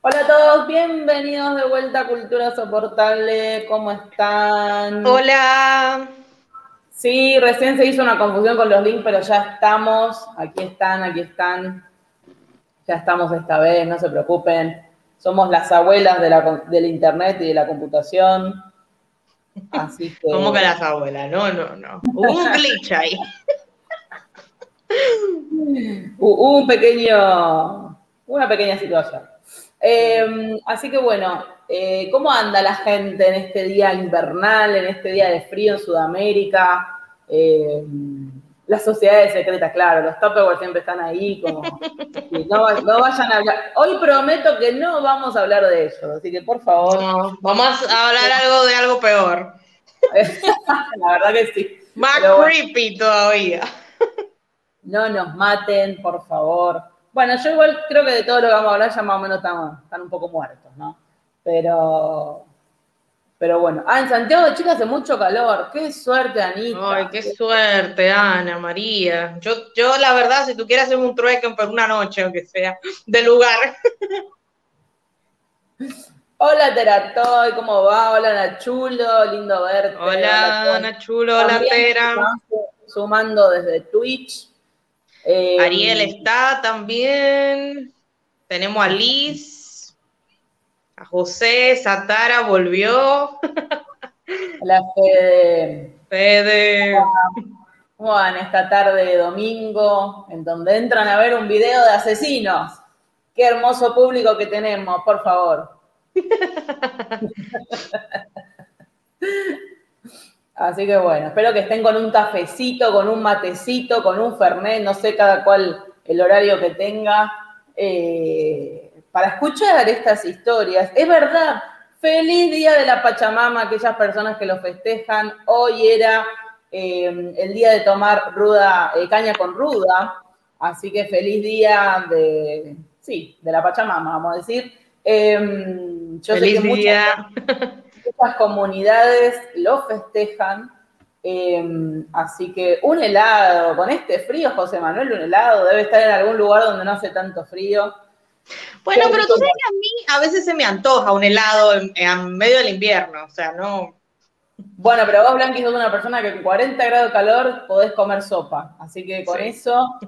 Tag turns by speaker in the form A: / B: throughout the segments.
A: Hola a todos, bienvenidos de vuelta a Cultura Soportable. ¿Cómo están?
B: Hola.
A: Sí, recién se hizo una confusión con los links, pero ya estamos. Aquí están, aquí están. Ya estamos esta vez, no se preocupen. Somos las abuelas de la, del internet y de la computación.
B: Así que... ¿Cómo que las abuelas? No, no, no. Hubo un glitch ahí.
A: Hubo un pequeño, una pequeña situación. Em, así que bueno, eh, ¿cómo anda la gente en este día invernal, en este día de frío en Sudamérica? Em, las sociedades secretas, claro, los Tupperware siempre están ahí, como no, vayan a hablar. Hoy prometo que no vamos a hablar de ellos, así que por favor. No,
B: vamos a hablar algo de algo peor.
A: la verdad que sí.
B: Más creepy todavía.
A: No nos maten, por favor. Bueno, yo igual creo que de todo lo que vamos a hablar ya más o menos están, están un poco muertos, ¿no? Pero, pero bueno. Ah, en Santiago de Chile hace mucho calor. Qué suerte, Anita.
B: Ay, qué suerte, Ana, María. Yo, yo la verdad, si tú quieres hacer un trueque por una noche, aunque sea, de lugar.
A: Hola Teratoy, ¿cómo va? Hola Nachulo, lindo verte.
B: Hola, Nachulo, hola Tera.
A: Sumando desde Twitch.
B: Eh, Ariel está también. Tenemos a Liz, a José, Satara volvió.
A: Hola Fede.
B: Fede.
A: ¿Cómo van esta tarde de domingo? En donde entran a ver un video de asesinos. Qué hermoso público que tenemos, por favor. Así que bueno, espero que estén con un cafecito, con un matecito, con un fernet, no sé cada cual el horario que tenga, eh, para escuchar estas historias. Es verdad, feliz día de la Pachamama, aquellas personas que lo festejan. Hoy era eh, el día de tomar ruda, eh, caña con ruda, así que feliz día de, sí, de la Pachamama, vamos a decir.
B: Em, yo feliz día.
A: Muchas comunidades lo festejan. Em, así que un helado, con este frío, José Manuel, un helado debe estar en algún lugar donde no hace tanto frío.
B: Bueno, pero tú sabes que a mí a veces se me antoja un helado en, medio del invierno, o sea, no.
A: Bueno, pero vos, Blanqui, sos una persona que con 40 grados de calor podés comer sopa, así que con eso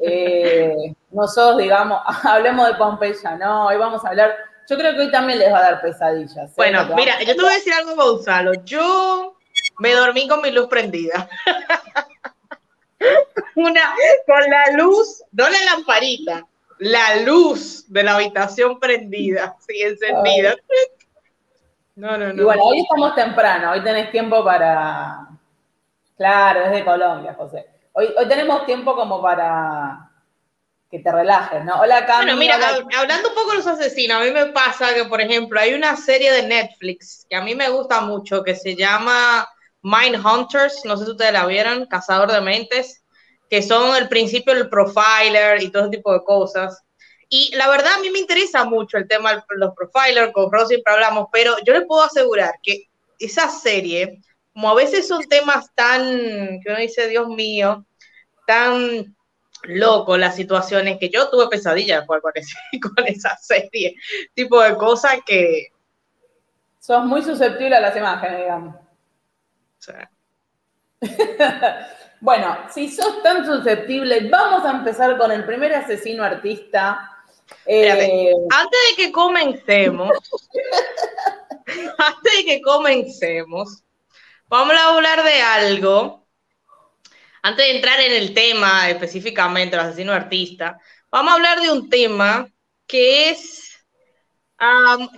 A: eh, nosotros, digamos, hablemos de Pompeya, ¿no? Hoy vamos a hablar yo creo que hoy también les va a dar pesadillas.
B: ¿eh? Bueno, mira, yo te voy a decir algo, Gonzalo. Yo me dormí con mi luz prendida. Una, con la luz, no la lamparita, la luz de la habitación prendida, sí, encendida.
A: No, no, no. Y bueno, hoy estamos temprano, hoy tenés tiempo para. Claro, es de Colombia, José. Hoy, hoy tenemos tiempo como para que te relajes, ¿no? Hola, Cami.
B: Bueno, mira, hablando un poco de los asesinos, a mí me pasa que, por ejemplo, hay una serie de Netflix que a mí me gusta mucho que se llama Mind Hunters, no sé si ustedes la vieron, Cazador de Mentes, que son el principio del profiler y todo ese tipo de cosas. Y la verdad a mí me interesa mucho el tema de los profilers, con Rosy siempre hablamos, pero yo les puedo asegurar que esa serie, como a veces son temas tan, que uno dice, Dios mío, tan loco las situaciones que yo tuve pesadillas con, con esa serie, tipo de cosas que...
A: Sos muy susceptible a las imágenes, digamos. bueno, si sos tan susceptible, vamos a empezar con el primer asesino artista.
B: Eh, antes de que comencemos, antes de que comencemos, vamos a hablar de algo antes de entrar en el tema específicamente, el asesino artista, vamos a hablar de un tema que es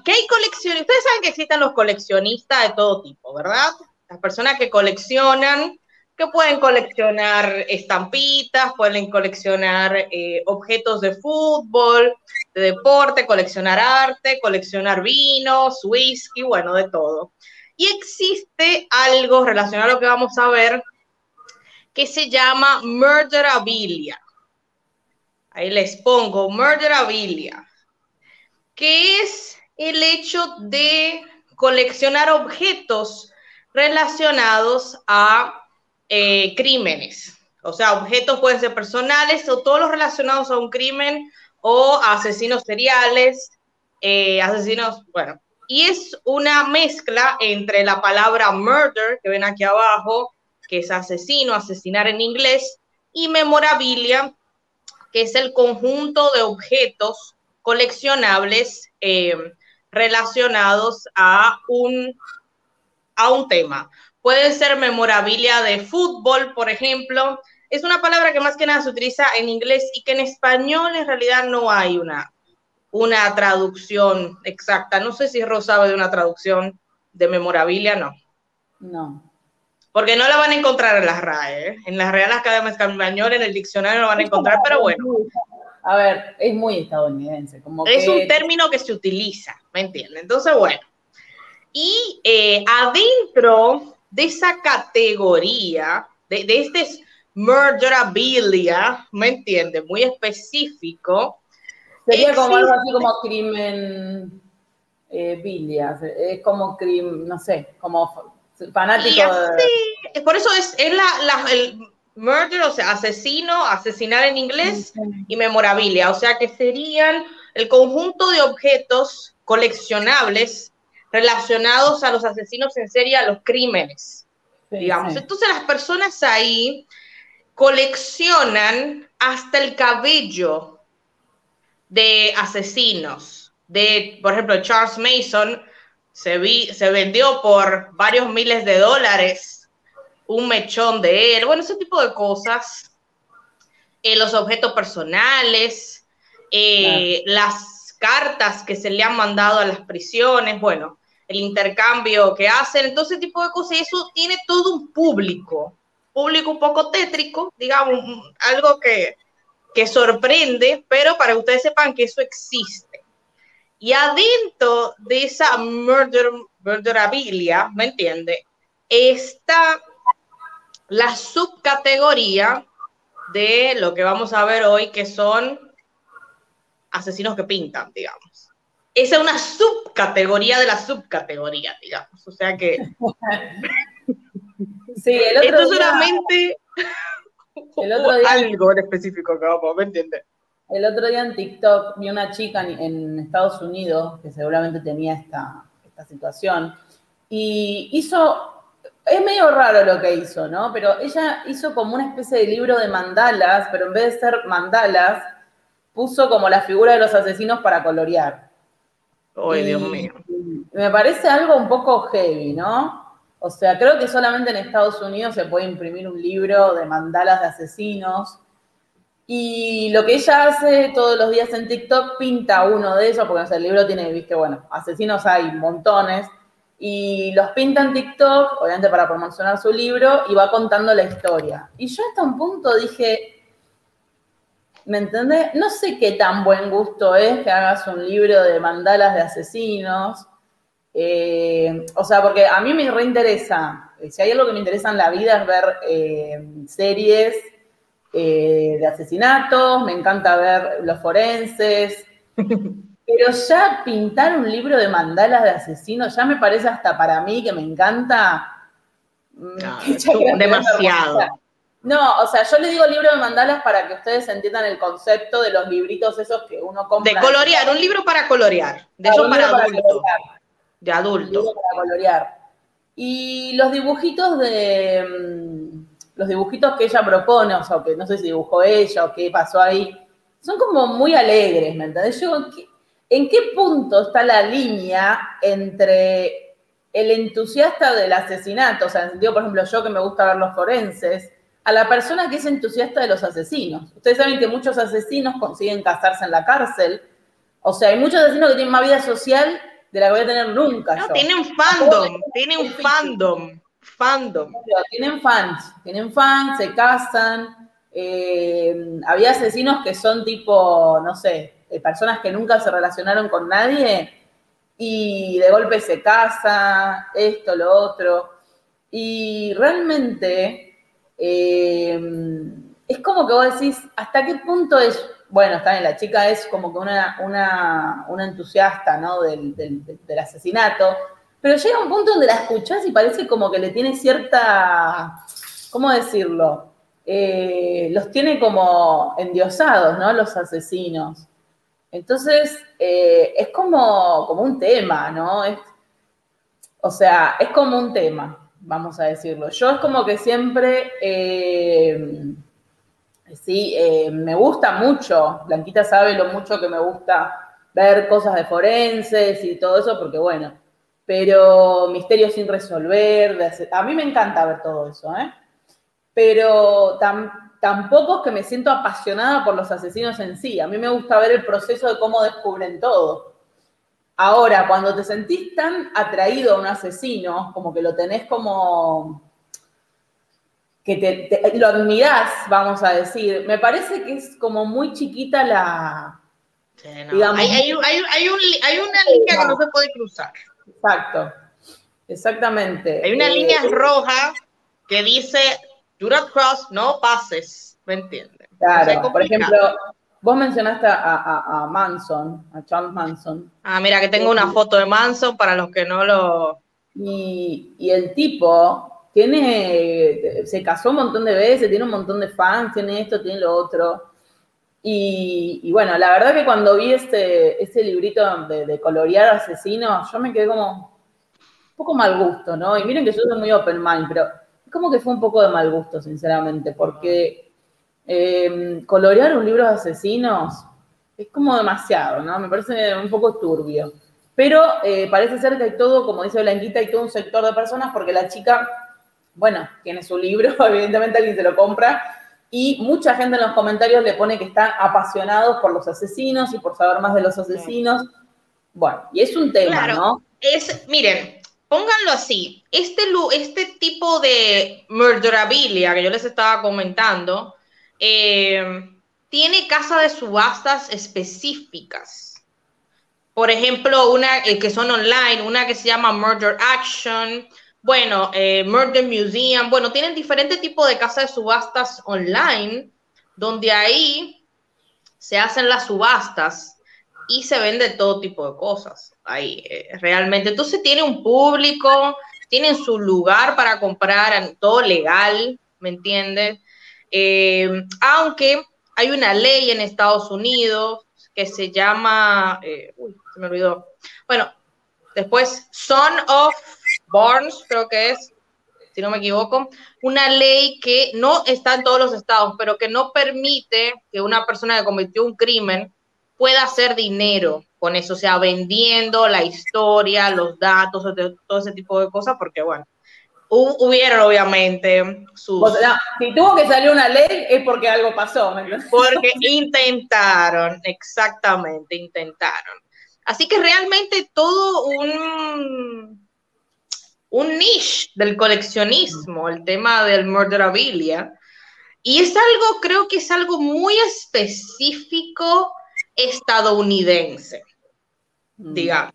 B: que hay coleccionistas. Ustedes saben que existen los coleccionistas de todo tipo, ¿verdad? Las personas que coleccionan, que pueden coleccionar estampitas, pueden coleccionar eh, objetos de fútbol, de deporte, coleccionar arte, coleccionar vinos, whisky, bueno, de todo. Y existe algo relacionado a lo que vamos a ver que se llama Murderabilia. Ahí les pongo Murderabilia, que es el hecho de coleccionar objetos relacionados a eh, crímenes. O sea, objetos pueden ser personales o todos los relacionados a un crimen o asesinos seriales eh, asesinos, bueno, y es una mezcla entre la palabra murder, que ven aquí abajo, que es asesino, asesinar en inglés, y memorabilia, que es el conjunto de objetos coleccionables eh, relacionados a un, a un tema. Puede ser memorabilia de fútbol, por ejemplo. Es una palabra que más que nada se utiliza en inglés y que en español en realidad no hay una, una traducción exacta. No sé si Rosa sabe de una traducción de memorabilia, no.
A: No.
B: Porque no la van a encontrar en las RAE, ¿eh? en las Real Academia Española, en el diccionario no van a encontrar, pero bueno.
A: A ver, es muy estadounidense. Como
B: es un término que se utiliza, ¿me entiendes? Entonces, bueno. Y eh, adentro de esa categoría, de, de este murderabilia, ¿me entiendes? Muy específico.
A: Sería como algo así como crimen eh, bilia, es como crimen, no sé, como fanático.
B: Por eso es, la, el murder, o sea, asesino, asesinar en inglés y memorabilia, o sea que serían el conjunto de objetos coleccionables relacionados a los asesinos en serie, a los crímenes, digamos. Entonces las personas ahí coleccionan hasta el cabello de asesinos. De, por ejemplo, Charles Mason se, vi, se vendió por varios miles de dólares un mechón de él, bueno, ese tipo de cosas. Eh, los objetos personales, eh, las cartas que se le han mandado a las prisiones, bueno, el intercambio que hacen, entonces ese tipo de cosas, y eso tiene todo un público, público un poco tétrico, digamos, algo que, que sorprende, pero para que ustedes sepan que eso existe. Y adentro de esa murder, murderabilia, ¿me entiende? Está la subcategoría de lo que vamos a ver hoy, que son asesinos que pintan, digamos. Esa es una subcategoría de la subcategoría, digamos. O sea que.
A: sí, el otro
B: Esto solamente. El otro día, algo en específico ¿me entiendes?
A: El otro día en TikTok vi una chica en, Estados Unidos que seguramente tenía esta, esta situación y hizo, es medio raro lo que hizo, ¿no? Pero ella hizo como una especie de libro de mandalas, pero en vez de ser mandalas, puso como la figura de los asesinos para colorear.
B: ¡Ay, Dios mío!
A: Me parece algo un poco heavy, ¿no? O sea, creo que solamente en Estados Unidos se puede imprimir un libro de mandalas de asesinos y lo que ella hace todos los días en TikTok, pinta uno de ellos, porque el libro tiene, viste, bueno, asesinos hay montones, y los pinta en TikTok, obviamente para promocionar su libro, y va contando la historia. Y yo hasta un punto dije, ¿me entendés? No sé qué tan buen gusto es que hagas un libro de mandalas de asesinos. Eh, o sea, porque a mí me reinteresa. Si hay algo que me interesa en la vida es ver eh, series eh, de asesinatos, me encanta ver los forenses, pero ya pintar un libro de mandalas de asesinos ya me parece hasta para mí que me encanta.
B: Mm, no, demasiado.
A: No, o sea, yo le digo libro de mandalas para que ustedes entiendan el concepto de los libritos esos que uno compra.
B: De colorear, un libro para colorear, de eso para, adulto. De adulto.
A: para colorear. Y los dibujitos de mm, los dibujitos que ella propone, o sea, que no sé si dibujó ella o qué pasó ahí, son como muy alegres, ¿me entendés? Yo, ¿en qué punto está la línea entre el entusiasta del asesinato, o sea, sentido, por ejemplo, yo que me gusta ver los forenses, a la persona que es entusiasta de los asesinos? Ustedes saben que muchos asesinos consiguen casarse en la cárcel, o sea, hay muchos asesinos que tienen más vida social de la que voy a tener nunca.
B: No, tienen fandom, tienen un fandom fandom.
A: Tienen fans, tienen fans, se casan. Eh, había asesinos que son tipo, no sé, eh, personas que nunca se relacionaron con nadie y de golpe se casa, esto, lo otro. Y realmente eh, es como que vos decís, ¿hasta qué punto es? Bueno, está bien, la chica es como que una, una, entusiasta ¿no? del, del asesinato, pero llega un punto donde la escuchás y parece como que le tiene cierta, ¿cómo decirlo? Eh, los tiene como endiosados, ¿no? Los asesinos. Entonces, eh, es como, como un tema, ¿no? o sea, es como un tema, vamos a decirlo. Yo es como que siempre, eh, sí, me gusta mucho, Blanquita sabe lo mucho que me gusta ver cosas de forenses y todo eso, porque bueno, pero misterios sin resolver, a mí me encanta ver todo eso, ¿eh? Pero tampoco es que me siento apasionada por los asesinos en sí, a mí me gusta ver el proceso de cómo descubren todo. Ahora, cuando te sentís tan atraído a un asesino, como que lo tenés como que te, lo admirás, vamos a decir, me parece que es como muy chiquita la...
B: digamos, hay, una línea que no se puede cruzar.
A: Exacto, exactamente.
B: Hay una eh, línea roja que dice, do not cross, no pases, ¿me entiendes?
A: Claro, por ejemplo, vos mencionaste a, Manson, a Charles Manson.
B: Ah, mira, que tengo una foto de Manson para los que no lo...
A: Y, y el tipo tiene, se casó un montón de veces, tiene un montón de fans, tiene esto, tiene lo otro. Y, bueno, la verdad que cuando vi este, este librito de, colorear asesinos, yo me quedé como un poco mal gusto, ¿no? Y miren que yo soy muy open mind, pero es como que fue un poco de mal gusto, sinceramente, porque em, colorear un libro de asesinos es como demasiado, ¿no? Me parece un poco turbio. Pero eh, parece ser que hay todo, como dice Blanquita, hay todo un sector de personas porque la chica, bueno, tiene su libro, evidentemente alguien se lo compra, y mucha gente en los comentarios le pone que están apasionados por los asesinos y por saber más de los asesinos. Bueno, y es un tema, ¿no?
B: Es, miren, pónganlo así, este, este tipo de murderabilia que yo les estaba comentando, eh, tiene casa de subastas específicas. Por ejemplo, una eh, que son online, una que se llama Murder Action, bueno, eh, Murder Museum, bueno, tienen diferentes tipos de casas de subastas online, donde ahí se hacen las subastas y se vende todo tipo de cosas ahí, eh, realmente. Entonces tiene un público, tienen su lugar para comprar, todo legal, ¿me entiendes? Eh, aunque hay una ley en Estados Unidos que se llama, uy, se me olvidó. Bueno, después Son of Barnes, creo que es, si no me equivoco, una ley que no está en todos los estados, pero que no permite que una persona que cometió un crimen pueda hacer dinero con eso, o sea, vendiendo la historia, los datos, todo ese tipo de cosas, porque bueno, hubieron obviamente sus...
A: O sea, si tuvo que salir una ley es porque algo pasó.
B: Porque intentaron, exactamente, intentaron. Así que realmente todo un un niche del coleccionismo, el tema del murderabilia. Y es algo, creo que es algo muy específico estadounidense, mm. digamos.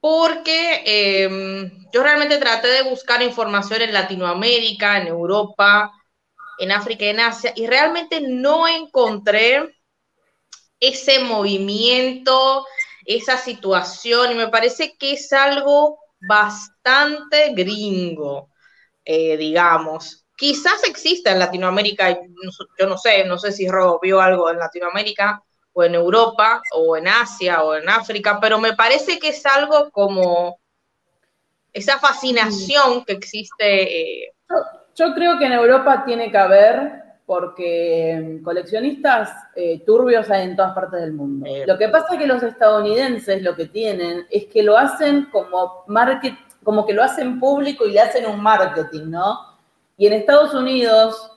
B: Porque em, yo realmente traté de buscar información en Latinoamérica, en Europa, en África y en Asia, y realmente no encontré ese movimiento, esa situación, y me parece que es algo bastante gringo, eh, digamos. Quizás exista en Latinoamérica, yo no sé, no sé si Rob vio algo en Latinoamérica o en Europa o en Asia o en África, pero me parece que es algo como esa fascinación que existe.
A: Eh. Yo, creo que en Europa tiene que haber porque coleccionistas eh, turbios hay en todas partes del mundo. Lo que pasa es que los estadounidenses lo que tienen es que lo hacen como market, como que lo hacen público y le hacen un marketing, ¿no? Y en Estados Unidos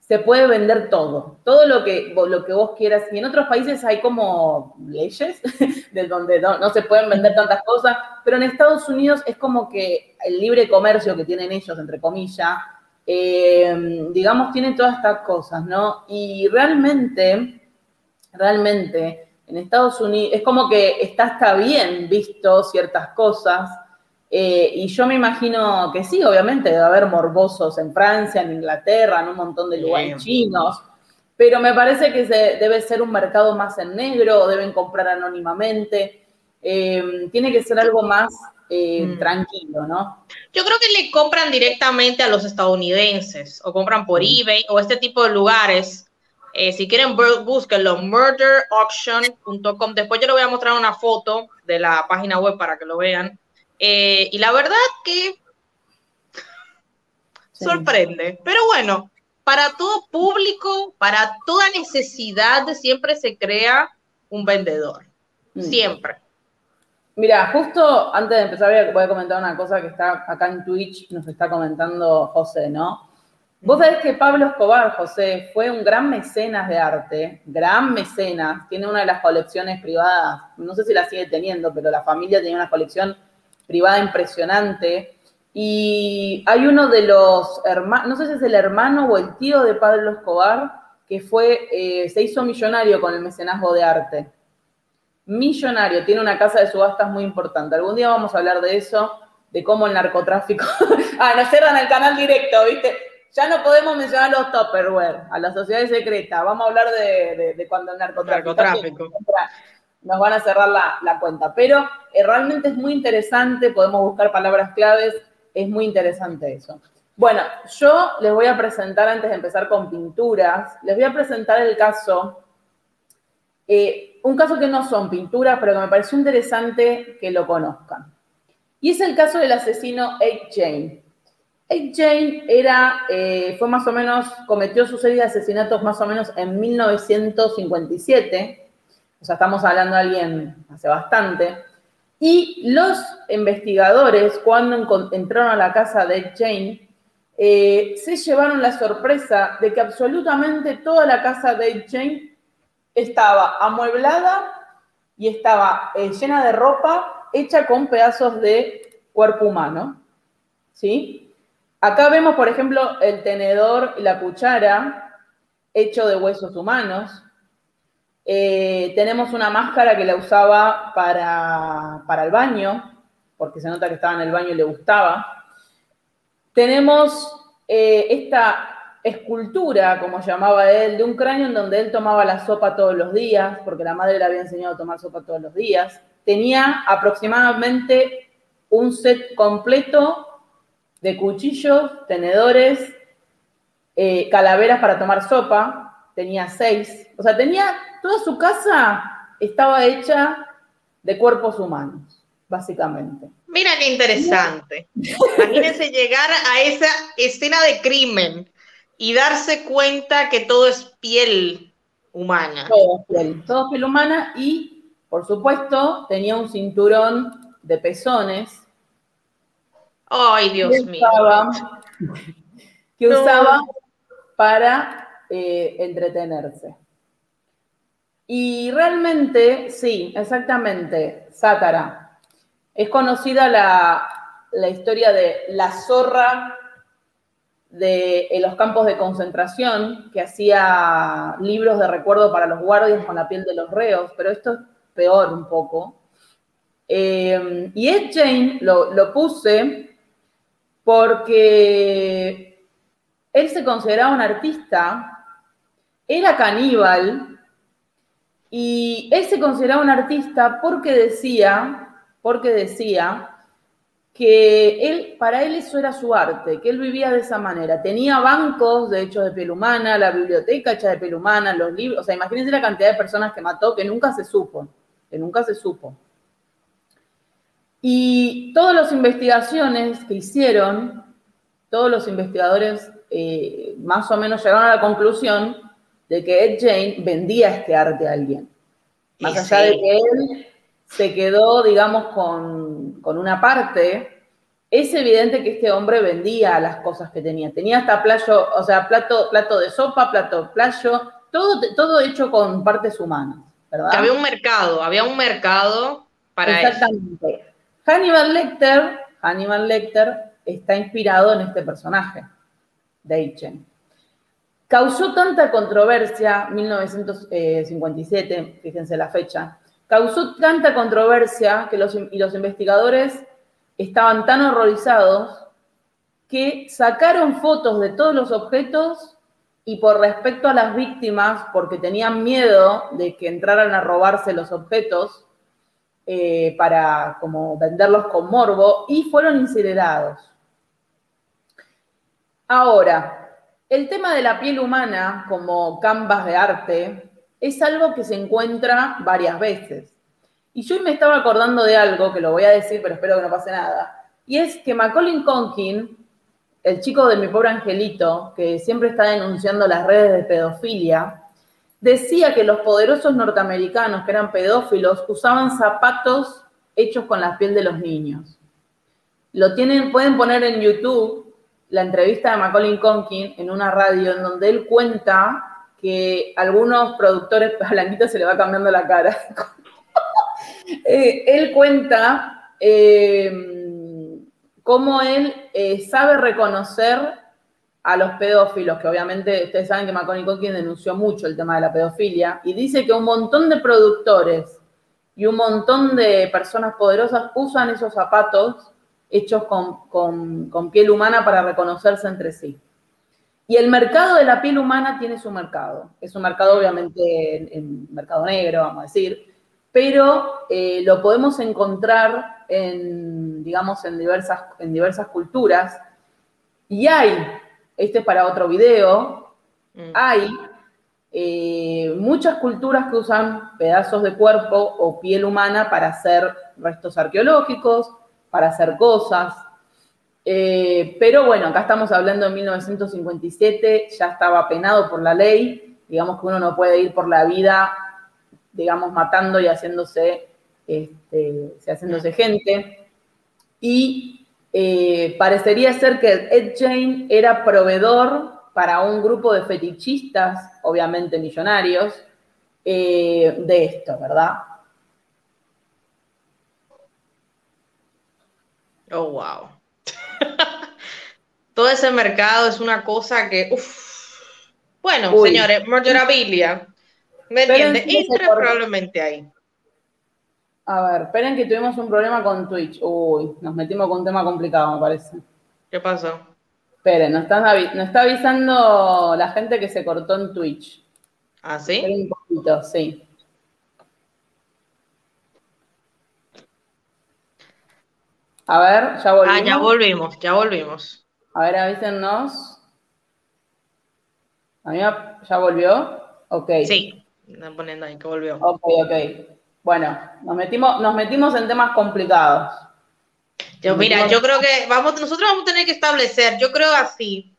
A: se puede vender todo, todo lo que, lo que vos quieras. Y en otros países hay como leyes de donde no, no se pueden vender tantas cosas, pero en Estados Unidos es como que el libre comercio que tienen ellos, entre comillas, eh, digamos, tiene todas estas cosas, ¿no? Y realmente, realmente, en Estados Unidos, es como que está hasta bien visto ciertas cosas, eh, y yo me imagino que sí, obviamente debe haber morbosos en Francia, en Inglaterra, en un montón de lugares chinos, pero me parece que debe ser un mercado más en negro, o deben comprar anónimamente, eh, tiene que ser algo más eh, mm. tranquilo, ¿no?
B: Yo creo que le compran directamente a los estadounidenses o compran por mm. eBay o este tipo de lugares Eh, si quieren, búsquenlo, murderauction.com. Después yo les voy a mostrar una foto de la página web para que lo vean. Eh, y la verdad que sorprende. Pero bueno, para todo público, para toda necesidad, siempre se crea un vendedor. Mm. Siempre.
A: Mira, justo antes de empezar voy a comentar una cosa que está acá en Twitch, nos está comentando José, ¿no? Vos sabés que Pablo Escobar, José, fue un gran mecenas de arte, gran mecenas, tiene una de las colecciones privadas, no sé si la sigue teniendo, pero la familia tenía una colección privada impresionante. Y hay uno de los hermanos, no sé si es el hermano o el tío de Pablo Escobar, que fue, eh, se hizo millonario con el mecenazgo de arte millonario, tiene una casa de subastas muy importante. Algún día vamos a hablar de eso, de cómo el narcotráfico. ah, nos cerran el canal directo, ¿viste? Ya no podemos mencionar los Tupperware, a las sociedades secretas. Vamos a hablar de, cuando el narcotráfico. Nos van a cerrar la, cuenta. Pero eh, realmente es muy interesante, podemos buscar palabras claves, es muy interesante eso. Bueno, yo les voy a presentar, antes de empezar con pinturas, les voy a presentar el caso eh, un caso que no son pinturas, pero que me pareció interesante que lo conozcan. Y es el caso del asesino Ed Jane. Ed Jane era, eh, fue más o menos, cometió su serie de asesinatos más o menos en 1957. O sea, estamos hablando de alguien hace bastante. Y los investigadores, cuando entraron a la casa de Ed Jane, eh, se llevaron la sorpresa de que absolutamente toda la casa de Ed Jane estaba amueblada y estaba eh, llena de ropa hecha con pedazos de cuerpo humano. ¿Sí? Acá vemos, por ejemplo, el tenedor y la cuchara hecho de huesos humanos. Eh, tenemos una máscara que la usaba para, para el baño, porque se nota que estaba en el baño y le gustaba. Tenemos eh, esta escultura, como llamaba él, de un cráneo en donde él tomaba la sopa todos los días, porque la madre le había enseñado a tomar sopa todos los días. Tenía aproximadamente un set completo de cuchillos, tenedores, eh, calaveras para tomar sopa, tenía seis. O sea, tenía, toda su casa estaba hecha de cuerpos humanos, básicamente.
B: Mira qué interesante. Imagínense llegar a esa escena de crimen y darse cuenta que todo es piel humana.
A: Todo es piel, todo es piel humana y, por supuesto, tenía un cinturón de pezones.
B: Ay, Dios mío.
A: que usaba para eh, entretenerse. Y realmente, sí, exactamente, Sátara. Es conocida la, la historia de la zorra de los campos de concentración, que hacía libros de recuerdo para los guardias con la piel de los reos, pero esto es peor un poco. Eh, y Ed Jane lo, lo puse porque él se consideraba un artista, era caníbal, y él se consideraba un artista porque decía, porque decía que él, para él eso era su arte, que él vivía de esa manera. Tenía bancos de hechos de piel humana, la biblioteca hecha de piel humana, los libros, o sea, imagínense la cantidad de personas que mató que nunca se supo, que nunca se supo. Y todas las investigaciones que hicieron, todos los investigadores eh, más o menos llegaron a la conclusión de que Ed Jane vendía este arte a alguien. Más allá de que él se quedó, digamos, con, una parte, es evidente que este hombre vendía las cosas que tenía. Tenía hasta playo, o sea, plato, plato de sopa, plato playo, todo, todo hecho con partes humanas, ¿verdad?
B: había un mercado, había un mercado para
A: Exactamente. Hannibal Lecter, Hannibal Lecter está inspirado en este personaje, Deichen. Causó tanta controversia, 1957, fíjense la fecha, causó tanta controversia que los, y los investigadores estaban tan horrorizados que sacaron fotos de todos los objetos y por respecto a las víctimas, porque tenían miedo de que entraran a robarse los objetos eh, para como venderlos con morbo, y fueron incinerados. Ahora, el tema de la piel humana como canvas de arte es algo que se encuentra varias veces. Y yo me estaba acordando de algo, que lo voy a decir, pero espero que no pase nada, y es que Macaulay Conkin, el chico de mi pobre angelito, que siempre está denunciando las redes de pedofilia, decía que los poderosos norteamericanos, que eran pedófilos, usaban zapatos hechos con la piel de los niños. Lo tienen, pueden poner en YouTube la entrevista de Macaulay Conkin en una radio en donde él cuenta que algunos productores, a Blanquito se le va cambiando la cara, Eh, él cuenta eh, cómo él eh, sabe reconocer a los pedófilos, que obviamente ustedes saben que Macaulay Culkin denunció mucho el tema de la pedofilia, y dice que un montón de productores y un montón de personas poderosas usan esos zapatos hechos con, piel humana para reconocerse entre sí. Y el mercado de la piel humana tiene su mercado. Es un mercado, obviamente, en mercado negro, vamos a decir, pero eh, lo podemos encontrar en, digamos, en diversas, en diversas culturas. Y hay, este es para otro video, mm. hay eh, muchas culturas que usan pedazos de cuerpo o piel humana para hacer restos arqueológicos, para hacer cosas. Eh, pero bueno, acá estamos hablando de 1957, ya estaba penado por la ley, digamos que uno no puede ir por la vida digamos, matando y haciéndose, este, haciéndose gente. Y eh, parecería ser que Ed Jane era proveedor para un grupo de fetichistas, obviamente millonarios, eh, de esto, ¿verdad?
B: Oh, wow. Todo ese mercado es una cosa que, uff. Bueno, señores, memorabilia ¿Me entiendes? Entra probablemente ahí.
A: A ver, esperen que tuvimos un problema con Twitch. Uy, nos metimos con un tema complicado, me parece.
B: ¿Qué pasó?
A: Esperen, nos, está avisando la gente que se cortó en Twitch.
B: ¿Ah, sí? un
A: poquito, sí. A ver, ya volvimos.
B: Ah, ya volvimos, ya volvimos.
A: A ver, avísennos. ¿A mí ya volvió? Ok.
B: Sí. Están poniendo ahí que volvió.
A: Ok, ok. Bueno, nos metimos, nos metimos en temas complicados.
B: Yo, mira, yo creo que vamos, nosotros vamos a tener que establecer, yo creo así,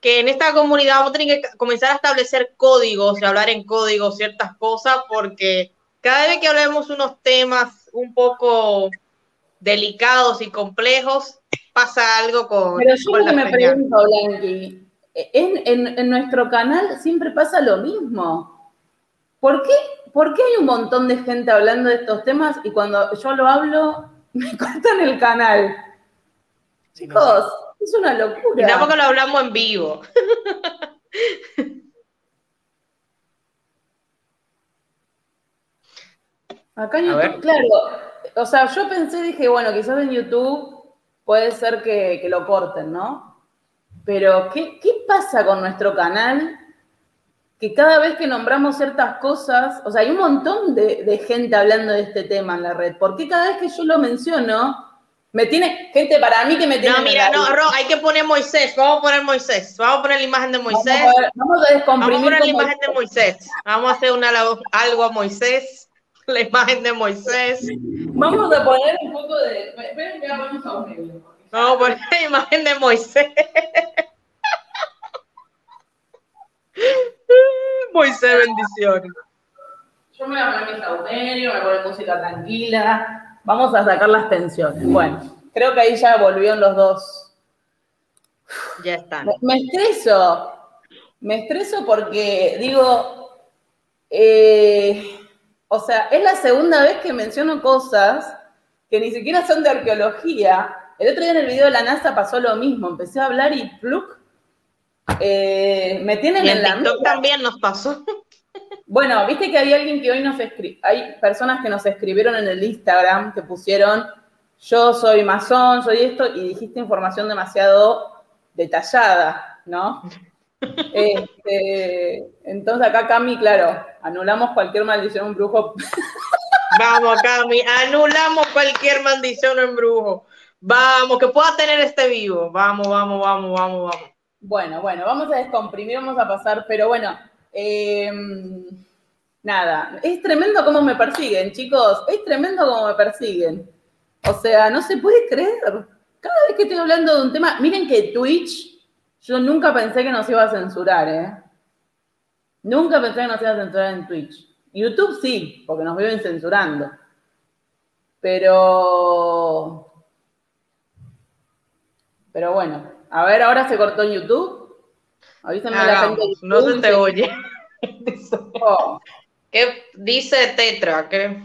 B: que en esta comunidad vamos a tener que comenzar a establecer códigos y hablar en códigos ciertas cosas, porque cada vez que hablemos unos temas un poco delicados y complejos, pasa algo con.
A: Pero yo me pregunto, Blanqui, en, en nuestro canal siempre pasa lo mismo. ¿Por qué, ¿Por qué hay un montón de gente hablando de estos temas y cuando yo lo hablo me cortan el canal? Chicos, es una locura.
B: Y tampoco lo hablamos en vivo.
A: Acá en YouTube, claro. O sea, yo pensé, dije, bueno, quizás en YouTube puede ser que, lo corten, ¿no? Pero, ¿qué, ¿qué pasa con nuestro canal que cada vez que nombramos ciertas cosas, o sea, hay un montón de, gente hablando de este tema en la red. ¿Por qué cada vez que yo lo menciono, me tiene gente para mí que me tiene.
B: No, mira, no, Ro, hay que poner Moisés. Vamos a poner Moisés. Vamos a poner la imagen de Moisés.
A: Vamos a, descomprimir.
B: Vamos a poner la imagen de Moisés. Vamos a hacer una, algo a Moisés. La imagen de Moisés.
A: Vamos a poner un poco de. Esperen, voy a poner un
B: Vamos a poner la imagen de Moisés. Moisés, bendiciones.
A: Yo me voy a poner mi saumerio, me voy a poner música tranquila. Vamos a sacar las tensiones. Bueno, creo que ahí ya volvieron los dos.
B: Ya están.
A: Me, estreso. Me estreso porque digo, eh, o sea, es la segunda vez que menciono cosas que ni siquiera son de arqueología. El otro día en el video de la NASA pasó lo mismo. Empecé a hablar y pluk, eh, me tienen
B: en, la TikTok también nos pasó.
A: Bueno, viste que había alguien que hoy nos escribió, hay personas que nos escribieron en el Instagram que pusieron, yo soy masón, soy esto, y dijiste información demasiado detallada, ¿no? Este, entonces acá Cami, claro, anulamos cualquier maldición un brujo.
B: Vamos, Cami, anulamos cualquier maldición o embrujo. Vamos, que pueda tener este vivo. Vamos, vamos, vamos, vamos, vamos.
A: Bueno, bueno, vamos a descomprimir, vamos a pasar, pero bueno, eh, nada, es tremendo cómo me persiguen, chicos, es tremendo cómo me persiguen. O sea, no se puede creer. Cada vez que estoy hablando de un tema, miren que Twitch, yo nunca pensé que nos iba a censurar, ¿eh? Nunca pensé que nos iba a censurar en Twitch. YouTube sí, porque nos viven censurando. Pero. Pero bueno, a ver, ahora se cortó en YouTube.
B: Avísenme a la gente. no se te oye. Oh. ¿Qué dice Tetra? ¿Qué?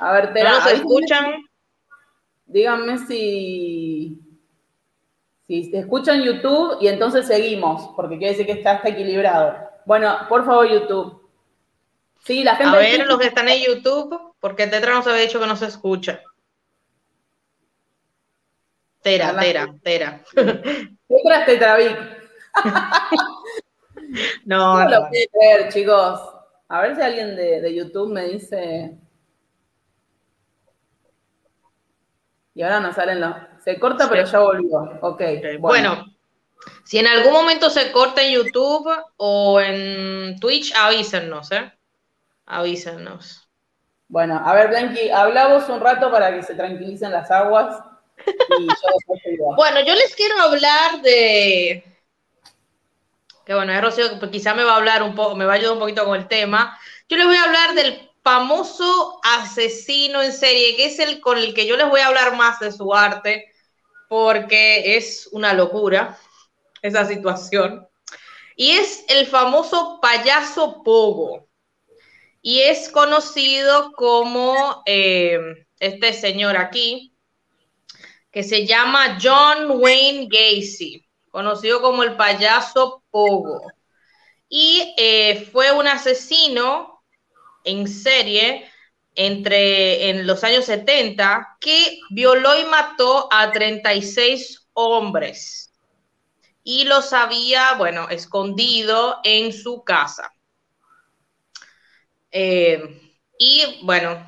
A: A ver, Tetra.
B: ¿No nos escuchan?
A: Díganme si. Si se escucha en YouTube y entonces seguimos, porque quiere decir que está, está equilibrado. Bueno, por favor, YouTube.
B: Sí, la gente. A ver, los que están en YouTube, porque Tetra nos había dicho que no se escucha. Tera, Tera, Tera.
A: Tetra es Tetravic. no, no, no. lo puedo ver, chicos. A ver si alguien de, de YouTube me dice. Y ahora nos salen los. Se corta, pero ya volvió. Ok.
B: okay. bueno. Si en algún momento se corta en YouTube o en Twitch, avísennos, ¿eh? Avísennos.
A: Bueno, a ver, Blanqui, hablamos un rato para que se tranquilicen las aguas.
B: bueno, yo les quiero hablar de. Que bueno, es Rocío que quizá me va a hablar un poco, me va a ayudar un poquito con el tema. Yo les voy a hablar del famoso asesino en serie, que es el con el que yo les voy a hablar más de su arte, porque es una locura esa situación. Y es el famoso payaso Pogo. Y es conocido como eh, este señor aquí, que se llama John Wayne Gacy, conocido como el payaso Pogo. Y eh, fue un asesino en serie entre en los años 70 que violó y mató a 36 hombres y los había, bueno, escondido en su casa. Eh, y bueno,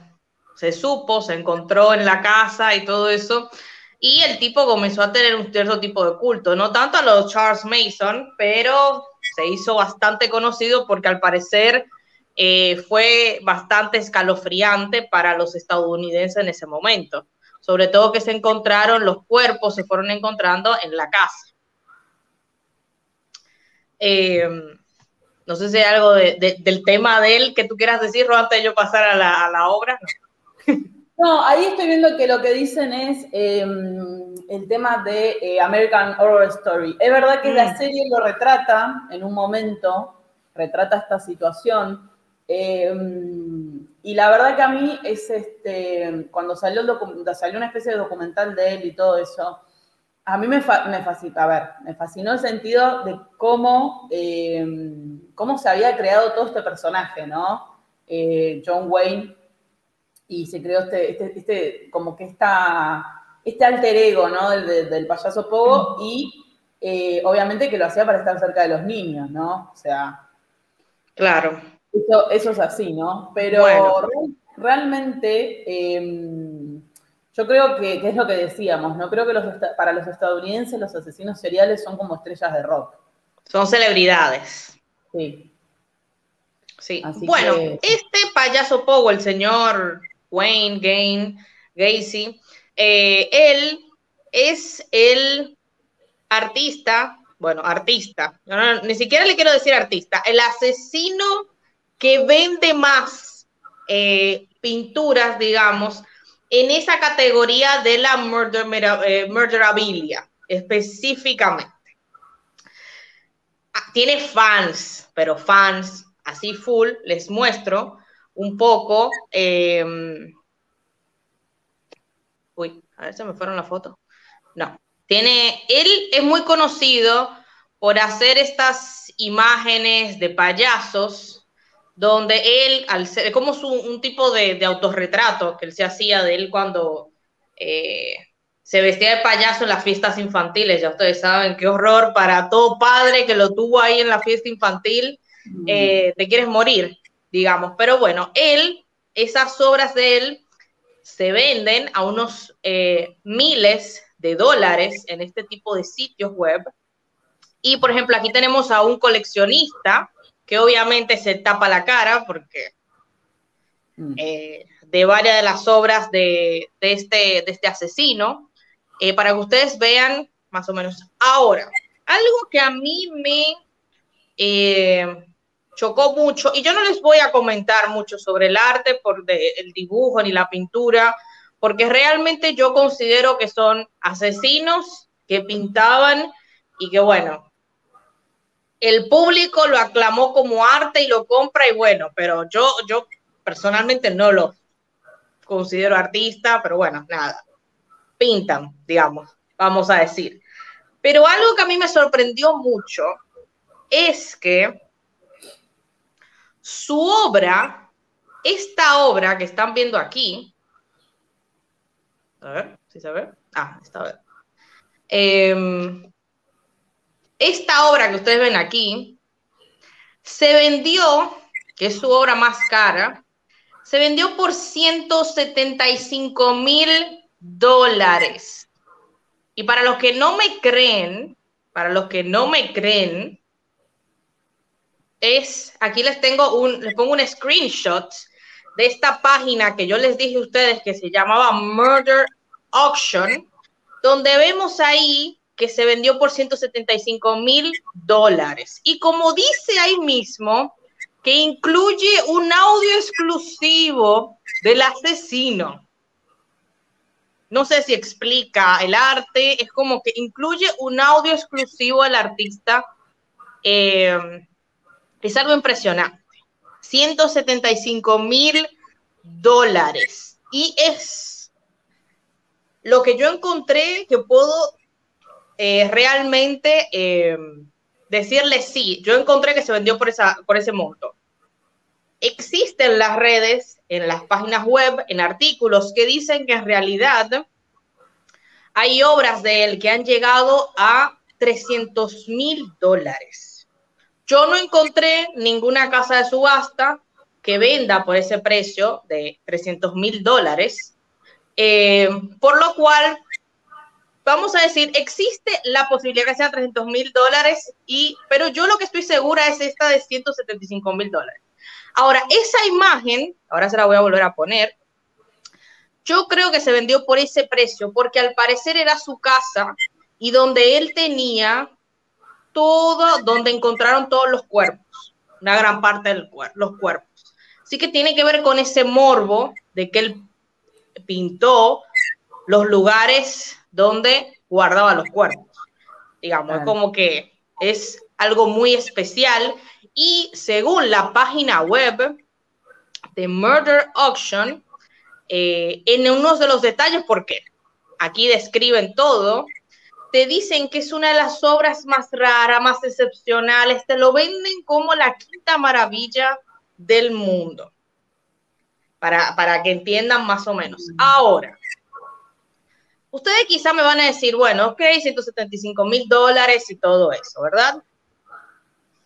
B: se supo, se encontró en la casa y todo eso. Y el tipo comenzó a tener un cierto tipo de culto, no tanto a los Charles Mason, pero se hizo bastante conocido porque al parecer eh, fue bastante escalofriante para los estadounidenses en ese momento. Sobre todo que se encontraron los cuerpos, se fueron encontrando en la casa. Eh, no sé si hay algo del tema de él que tú quieras decir, antes de yo pasar a la, obra.
A: No. ahí estoy viendo que lo que dicen es em, el tema de eh, American Horror Story. Es verdad que la mm. serie lo retrata en un momento, retrata esta situación. Em, y la verdad que a mí es este, cuando salió, salió una especie de documental de él y todo eso, a mí me, me fascinó, a ver, me fascinó el sentido de cómo, em, cómo se había creado todo este personaje, ¿no? Eh, John Wayne, y se creó este, este, este, como que esta, este alter ego, ¿no? Del, payaso Pogo, y eh, obviamente que lo hacía para estar cerca de los niños, ¿no? O sea.
B: Claro.
A: Eso, es así, ¿no? Pero realmente. Em, yo creo que, es lo que decíamos, ¿no? Creo que los, para los estadounidenses los asesinos seriales son como estrellas de rock.
B: Son celebridades.
A: Sí.
B: Sí. bueno, este payaso Pogo, el señor Wayne Gain, Gacy, eh, él es el artista, bueno, artista, ni siquiera le quiero decir artista, el asesino que vende más eh, pinturas, digamos, en esa categoría de la murder, eh, murderabilia, específicamente. Ah, tiene fans, pero fans así full, les muestro un poco. Em, uy, a ver, se me fueron la foto. No, tiene, él es muy conocido por hacer estas imágenes de payasos donde él, al ser, como un tipo de, autorretrato que él se hacía de él cuando eh, se vestía de payaso en las fiestas infantiles. Ya ustedes saben qué horror para todo padre que lo tuvo ahí en la fiesta infantil, mm. eh, te quieres morir, digamos. Pero bueno, él, esas obras de él se venden a unos eh, miles de dólares en este tipo de sitios web. Y por ejemplo, aquí tenemos a un coleccionista que obviamente se tapa la cara porque mm. eh, de varias de las obras de, este, de este asesino, eh, para que ustedes vean más o menos. Ahora, algo que a mí me eh, chocó mucho, y yo no les voy a comentar mucho sobre el arte, por el dibujo ni la pintura, porque realmente yo considero que son asesinos que pintaban y que bueno, el público lo aclamó como arte y lo compra y bueno, pero yo, yo personalmente no lo considero artista, pero bueno, nada, pintan, digamos, vamos a decir. Pero algo que a mí me sorprendió mucho es que su obra, esta obra que están viendo aquí, a ver, si se ve? Ah, está bien. Em, esta obra que ustedes ven aquí se vendió, que es su obra más cara, se vendió por 175 mil dólares. Y para los que no me creen, para los que no me creen, es, aquí les tengo un, les pongo un screenshot de esta página que yo les dije a ustedes que se llamaba Murder Auction, donde vemos ahí que se vendió por 175 mil dólares. Y como dice ahí mismo, que incluye un audio exclusivo del asesino. No sé si explica el arte, es como que incluye un audio exclusivo del artista. Eh, es algo impresionante. 175 mil dólares. Y es lo que yo encontré que puedo eh, realmente eh, decirle sí. Yo encontré que se vendió por, esa, por ese monto. Existen las redes, en las páginas web, en artículos que dicen que en realidad hay obras de él que han llegado a 300 mil dólares. Yo no encontré ninguna casa de subasta que venda por ese precio de 300 mil dólares, eh, por lo cual, vamos a decir, existe la posibilidad que sea 300 mil dólares, pero yo lo que estoy segura es esta de 175 mil dólares. Ahora, esa imagen, ahora se la voy a volver a poner, yo creo que se vendió por ese precio, porque al parecer era su casa y donde él tenía todo, donde encontraron todos los cuerpos, una gran parte de los cuerpos. Así que tiene que ver con ese morbo de que él pintó los lugares donde guardaba los cuerpos. Digamos, es como que es algo muy especial. Y según la página web de Murder Auction, eh, en uno de los detalles, porque aquí describen todo, te dicen que es una de las obras más raras, más excepcionales, te lo venden como la quinta maravilla del mundo, para, para que entiendan más o menos. Ahora, ustedes quizá me van a decir, bueno, ok, 175 mil dólares y todo eso, ¿verdad?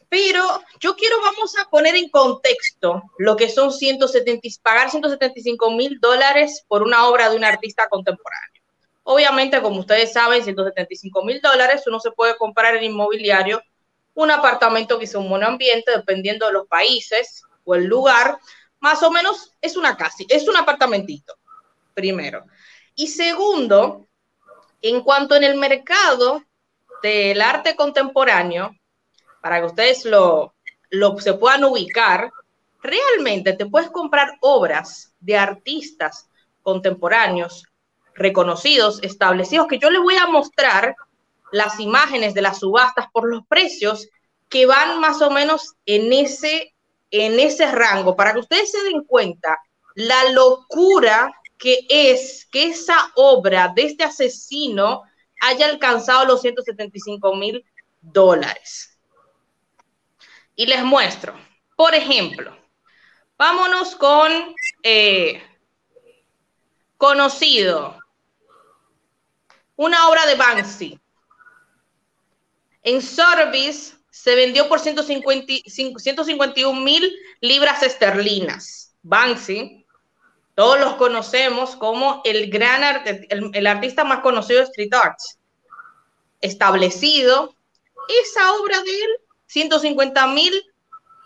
B: Pero yo quiero, vamos a poner en contexto lo que son 170, pagar 175 mil dólares por una obra de un artista contemporáneo. Obviamente, como ustedes saben, 175 mil dólares, uno se puede comprar en inmobiliario un apartamento que sea un buen ambiente, dependiendo de los países o el lugar, más o menos es una casa, es un apartamentito, primero. Y segundo, en cuanto en el mercado del arte contemporáneo, para que ustedes lo, lo se puedan ubicar, realmente te puedes comprar obras de artistas contemporáneos reconocidos, establecidos, que yo les voy a mostrar las imágenes de las subastas por los precios que van más o menos en ese, en ese rango, para que ustedes se den cuenta la locura que es que esa obra de este asesino haya alcanzado los 175 mil dólares. Y les muestro, por ejemplo, vámonos con eh, conocido, una obra de Banksy. En Sotheby's se vendió por 151 mil libras esterlinas. Banksy, todos los conocemos como el gran el, artista más conocido de street arts, establecido esa obra de él 150 mil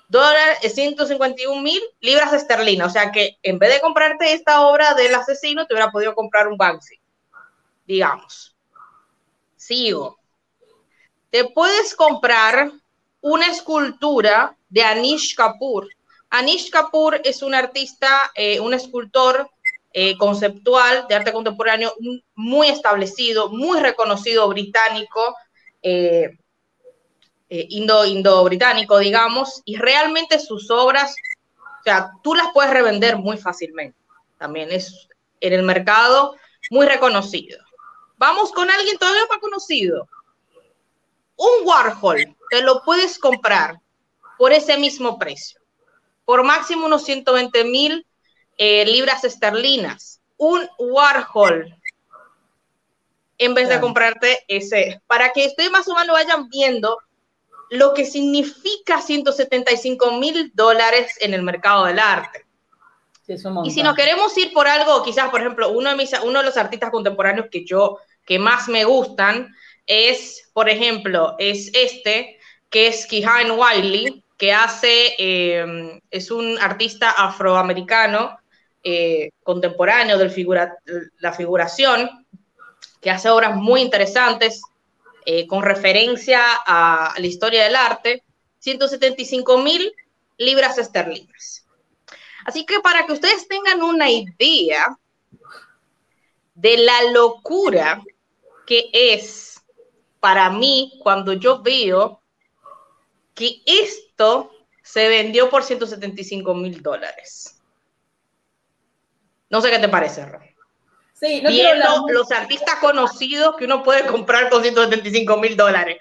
B: dólares, 151 mil libras esterlinas. O sea que en vez de comprarte esta obra del asesino, te hubiera podido comprar un Banksy, digamos. Sigo. Te puedes comprar una escultura de Anish Kapoor. Anish Kapoor es un artista, eh, un escultor eh, conceptual de arte contemporáneo muy establecido, muy reconocido británico, eh, indo, indo-británico, digamos, y realmente sus obras, o sea, tú las puedes revender muy fácilmente. También es en el mercado muy reconocido. Vamos con alguien todavía más conocido. Un Warhol, te lo puedes comprar por ese mismo precio, por máximo unos 120 mil eh, libras esterlinas. Un Warhol, en vez de comprarte ese, para que ustedes más o menos vayan viendo lo que significa 175 mil dólares en el mercado del arte. y si nos queremos ir por algo, quizás, por ejemplo, uno de, mis, uno de los artistas contemporáneos que yo, que más me gustan, es, por ejemplo, es este, que es Kihan Wiley, que hace, eh, es un artista afroamericano eh, contemporáneo de figura, la figuración, que hace obras muy interesantes eh, con referencia a, la historia del arte, 175 mil libras esterlinas. Así que para que ustedes tengan una idea de la locura que es para mí cuando yo veo que esto se vendió por 175 mil dólares. No sé qué te parece, Ro.
A: Sí,
B: no Viendo los artistas conocidos que uno puede comprar con 175 mil dólares.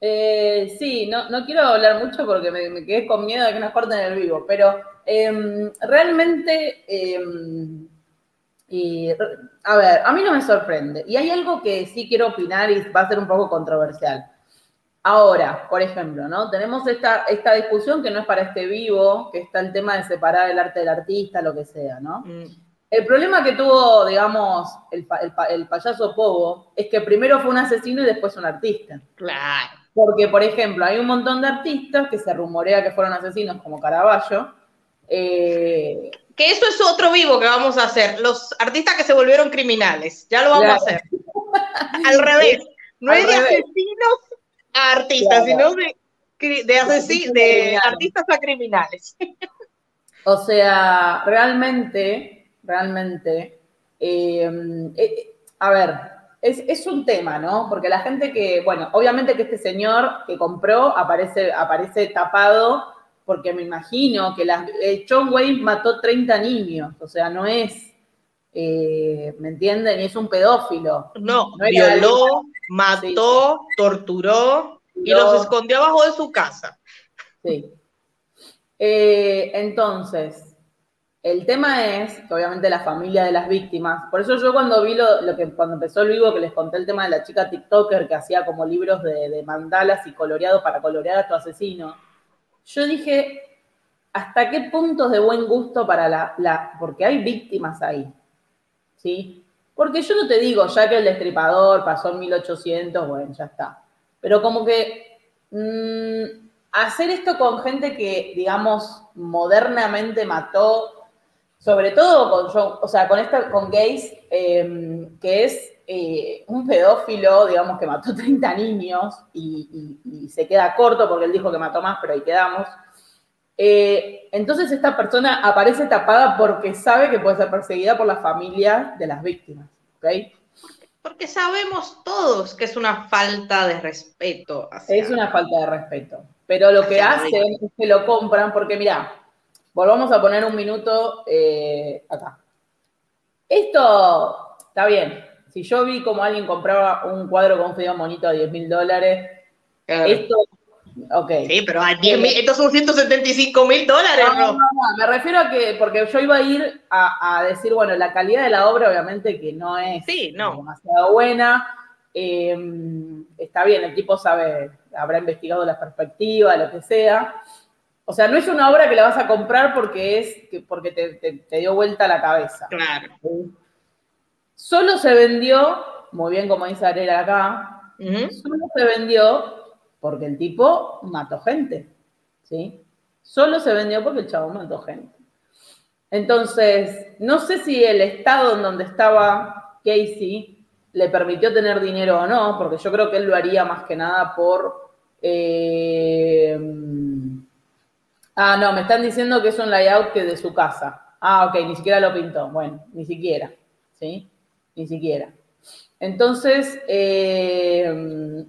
A: Eh, sí, no, no, quiero hablar mucho porque me, quedé con miedo de que nos corten el vivo, pero em, realmente, em, y, a ver, a mí no me sorprende. Y hay algo que sí quiero opinar y va a ser un poco controversial. Ahora, por ejemplo, ¿no? Tenemos esta, esta discusión que no es para este vivo, que está el tema de separar el arte del artista, lo que sea, ¿no? Mm. El problema que tuvo, digamos, el, el, payaso Pogo es que primero fue un asesino y después un artista.
B: Claro.
A: Porque, por ejemplo, hay un montón de artistas que se rumorea que fueron asesinos, como Caravaggio.
B: Eh, que eso es otro vivo que vamos a hacer. Los artistas que se volvieron criminales. Ya lo vamos a hacer. Al revés. No es de asesinos artistas, sino de, de, de artistas a criminales.
A: O sea, realmente, realmente, eh, eh, a ver, es, es, un tema, ¿no? Porque la gente que, bueno, obviamente que este señor que compró aparece, aparece tapado, porque me imagino que la, eh, John Wayne mató 30 niños, o sea, no es, ¿me entienden? Y es un pedófilo.
B: No, violó, mató, torturó y los escondió abajo de su casa.
A: Sí. Eh, entonces, el tema es que obviamente la familia de las víctimas, por eso yo cuando vi lo, que cuando empezó el vivo que les conté el tema de la chica TikToker que hacía como libros de, mandalas y coloreados para colorear a tu asesino, yo dije, ¿hasta qué puntos de buen gusto para la, la, porque hay víctimas ahí, ¿sí? Porque yo no te digo, ya que el destripador pasó en 1800, bueno, ya está. Pero como que mm, hacer esto con gente que, digamos, modernamente mató, sobre todo con, o sea, con, esta, con gays, em, que es eh, un pedófilo, digamos, que mató 30 niños y, se queda corto porque él dijo que mató más, pero ahí quedamos. Eh, entonces esta persona aparece tapada porque sabe que puede ser perseguida por la familia de las víctimas.
B: Porque sabemos todos que es una falta de respeto.
A: Es una falta de respeto. Pero lo que hacen es que lo compran porque, mira, volvamos a poner un minuto eh, acá. Esto está bien. Si yo vi como alguien compraba un cuadro con un feo monito de 10 mil dólares, esto
B: Ok. Sí, pero estos son 175 mil dólares, no, no, no,
A: me refiero a que, porque yo iba a ir a, decir, bueno, la calidad de la obra obviamente que no es demasiado buena. Em, está bien, el tipo sabe, habrá investigado la perspectiva, lo que sea. O sea, no es una obra que la vas a comprar porque es porque te, dio vuelta la cabeza.
B: Claro.
A: Solo se vendió, muy bien como dice Arela acá, solo se vendió porque el tipo mató gente, ¿sí? Solo se vendió porque el chavo mató gente. Entonces, no sé si el estado en donde estaba Casey le permitió tener dinero o no, porque yo creo que él lo haría más que nada por... Eh, ah, no, me están diciendo que es un layout que de su casa. Ah, ok, ni siquiera lo pintó. Bueno, ni siquiera, ¿sí? Ni siquiera. Entonces, eh,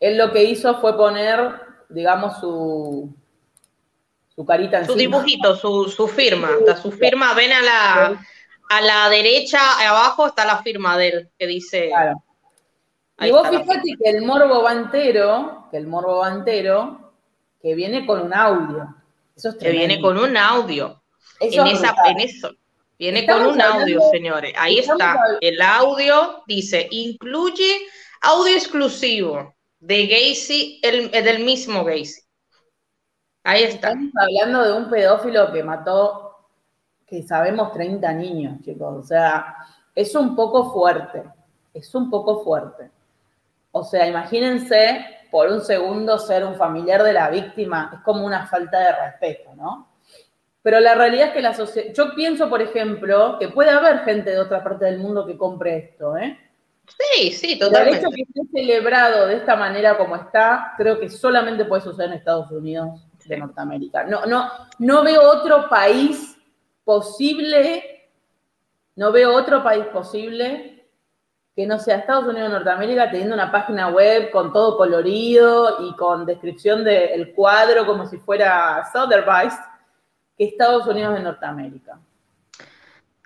A: él lo que hizo fue poner, digamos, su, su carita
B: Su dibujito, su, su firma. su firma, ven a la, a la derecha, abajo está la firma de él, que dice. Claro.
A: y vos fíjate que el morbo va entero, que el morbo va entero, que viene con un audio.
B: Eso es que viene con un audio. en, esa, en eso. Viene con un audio, señores. Ahí está. El audio dice, incluye audio exclusivo de Gacy, el, del mismo Gacy. Ahí está.
A: Estamos hablando de un pedófilo que mató, que sabemos, 30 niños, chicos. O sea, es un poco fuerte. Es un poco fuerte. O sea, imagínense por un segundo ser un familiar de la víctima. Es como una falta de respeto, ¿no? Pero la realidad es que la sociedad. Yo pienso, por ejemplo, que puede haber gente de otra parte del mundo que compre esto, ¿eh?
B: Sí, sí, totalmente.
A: El hecho que esté celebrado de esta manera como está, creo que solamente puede suceder en Estados Unidos de Norteamérica. No, no, no veo otro país posible, no veo otro país posible que no sea Estados Unidos de Norteamérica teniendo una página web con todo colorido y con descripción del cuadro como si fuera Sotheby's que Estados Unidos de Norteamérica.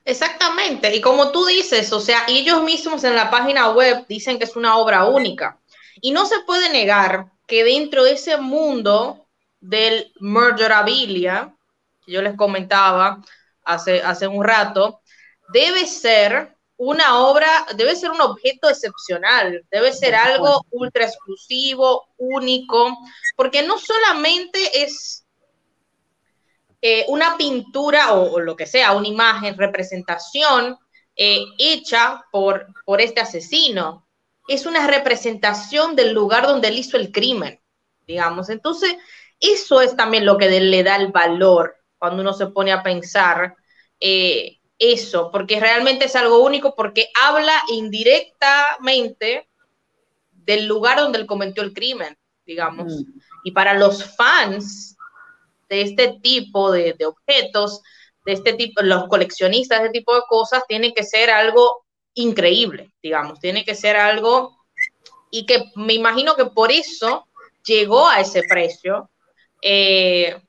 B: Exactamente, y como tú dices, o sea, ellos mismos en la página web dicen que es una obra única. Y no se puede negar que dentro de ese mundo del murderabilia, que yo les comentaba hace, hace un rato, debe ser una obra, debe ser un objeto excepcional, debe ser algo ultra exclusivo, único, porque no solamente es eh, una pintura o, lo que sea, una imagen, representación eh, hecha por, por este asesino. Es una representación del lugar donde él hizo el crimen, digamos. Entonces, eso es también lo que le da el valor cuando uno se pone a pensar eh, eso, porque realmente es algo único, porque habla indirectamente del lugar donde él cometió el crimen, digamos. Mm. Y para los fans de este tipo de, objetos, de este tipo, los coleccionistas de este tipo de cosas, tiene que ser algo increíble, digamos, tiene que ser algo y que me imagino que por eso llegó a ese precio eh,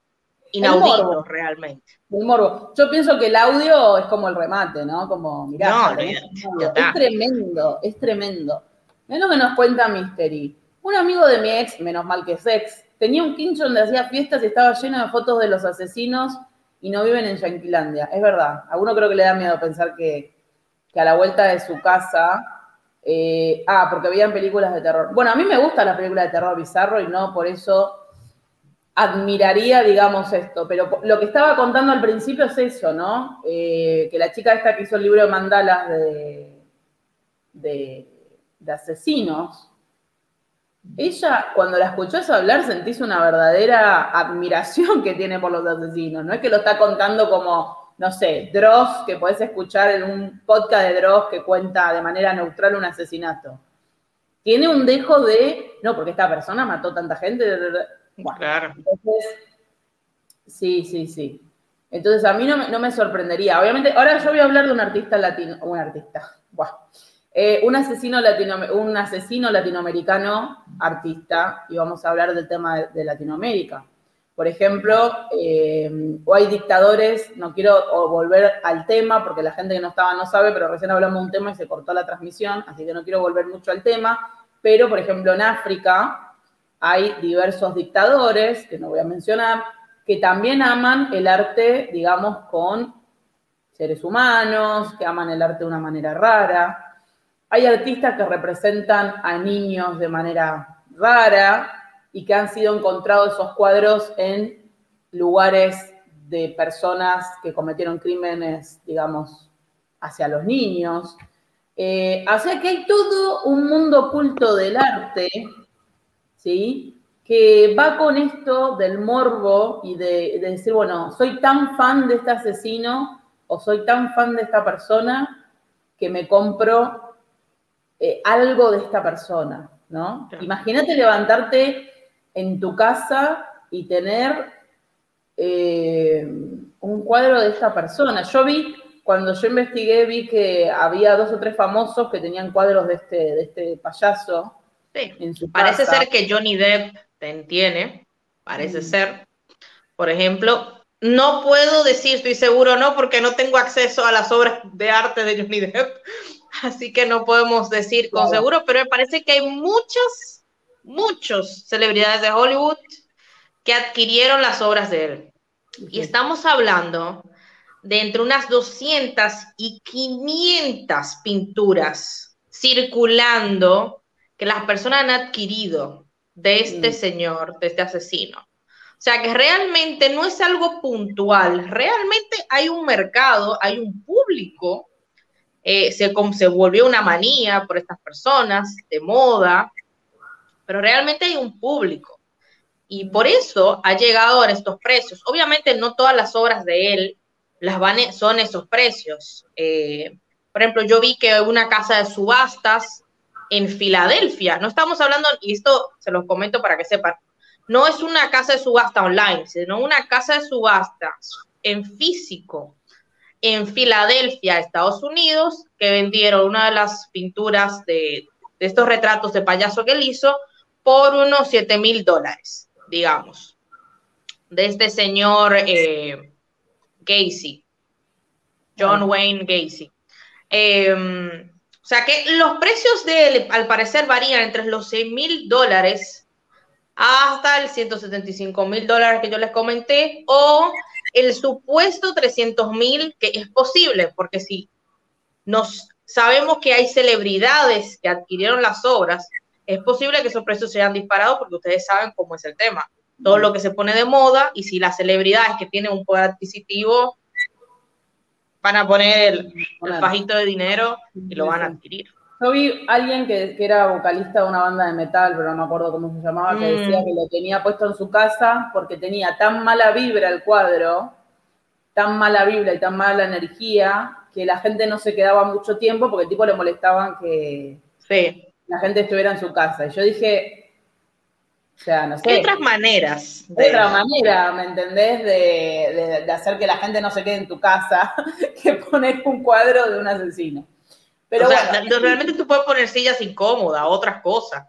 B: inaudito realmente.
A: El morbo. Yo pienso que el audio es como el remate, ¿no? Como, mirá, es tremendo, es tremendo. Es lo que nos cuenta Mystery. Un amigo de mi ex, menos mal que es ex, Tenía un quincho donde hacía fiestas y estaba lleno de fotos de los asesinos y no viven en Yanquilandia. Es verdad. A uno creo que le da miedo pensar que, a la vuelta de su casa. Eh, ah, porque veían películas de terror. Bueno, a mí me gustan las películas de terror bizarro y no por eso admiraría, digamos, esto. Pero lo que estaba contando al principio es eso, ¿no? Eh, que la chica esta que hizo el libro de mandalas de, de asesinos ella, cuando la escuchás hablar, sentís una verdadera admiración que tiene por los asesinos. No es que lo está contando como, no sé, Dross, que podés escuchar en un podcast de Dross que cuenta de manera neutral un asesinato. Tiene un dejo de, no, porque esta persona mató tanta gente. claro. Entonces, sí, sí, sí. Entonces a mí no, no, me sorprendería. Obviamente, ahora yo voy a hablar de un artista latino, un artista, Buah eh, un, asesino un asesino latinoamericano artista, y vamos a hablar del tema de, Latinoamérica. Por ejemplo, eh, o hay dictadores, no quiero volver al tema porque la gente que no estaba no sabe, pero recién hablamos de un tema y se cortó la transmisión, así que no quiero volver mucho al tema, pero por ejemplo en África hay diversos dictadores, que no voy a mencionar, que también aman el arte, digamos, con seres humanos, que aman el arte de una manera rara, hay artistas que representan a niños de manera rara y que han sido encontrados esos cuadros en lugares de personas que cometieron crímenes, digamos, hacia los niños. Eh, o sea que hay todo un mundo oculto del arte, ¿sí? Que va con esto del morbo y de, decir, bueno, soy tan fan de este asesino o soy tan fan de esta persona que me compro eh, algo de esta persona, ¿no? Imagínate levantarte en tu casa y tener eh, un cuadro de esta persona. Yo vi, cuando yo investigué, vi que había dos o tres famosos que tenían cuadros de este, de este payaso.
B: Sí. En su parece ser que Johnny Depp tiene, parece mm. ser. Por ejemplo, no puedo decir, estoy seguro no, porque no tengo acceso a las obras de arte de Johnny Depp, así que no podemos decir con seguro, pero me parece que hay muchas, muchos celebridades de Hollywood que adquirieron las obras de él. Y estamos hablando de entre unas 200 y 500 pinturas circulando que las personas han adquirido de este mm. señor, de este asesino. O sea que realmente no es algo puntual, realmente hay un mercado, hay un público, eh, se, se volvió una manía por estas personas de moda, pero realmente hay un público. Y por eso ha llegado a estos precios. Obviamente no todas las obras de él las van, e, son esos precios. Eh, por ejemplo, yo vi que una casa de subastas en Filadelfia, no estamos hablando, y esto se los comento para que sepan, no es una casa de subasta online, sino una casa de subastas en físico en Filadelfia, Estados Unidos, que vendieron una de las pinturas de, estos retratos de payaso que él hizo por unos 7 mil dólares digamos, de este señor eh, Gacy, John Wayne Gacy. Em, o sea que los precios de él, al parecer, varían entre los 6 mil dólares hasta el 175 mil dólares que yo les comenté, o el supuesto 300 mil, que es posible, porque si nos sabemos que hay celebridades que adquirieron las obras, es posible que esos precios se hayan disparado porque ustedes saben cómo es el tema. Todo lo que se pone de moda y si las celebridades que tienen un poder adquisitivo van a poner el, bajito de dinero y lo van a adquirir.
A: Yo vi a alguien que, era vocalista de una banda de metal, pero no me acuerdo cómo se llamaba, que decía mm. que lo tenía puesto en su casa porque tenía tan mala vibra el cuadro, tan mala vibra y tan mala energía, que la gente no se quedaba mucho tiempo porque el tipo le molestaban que, sí la gente estuviera en su casa. Y yo dije, o sea, no sé.
B: Hay otras maneras.
A: De... Otra manera, ¿me entendés? De, hacer que la gente no se quede en tu casa que poner un cuadro de un asesino.
B: Pero bueno, realmente tú puedes poner sillas incómodas, otras cosas.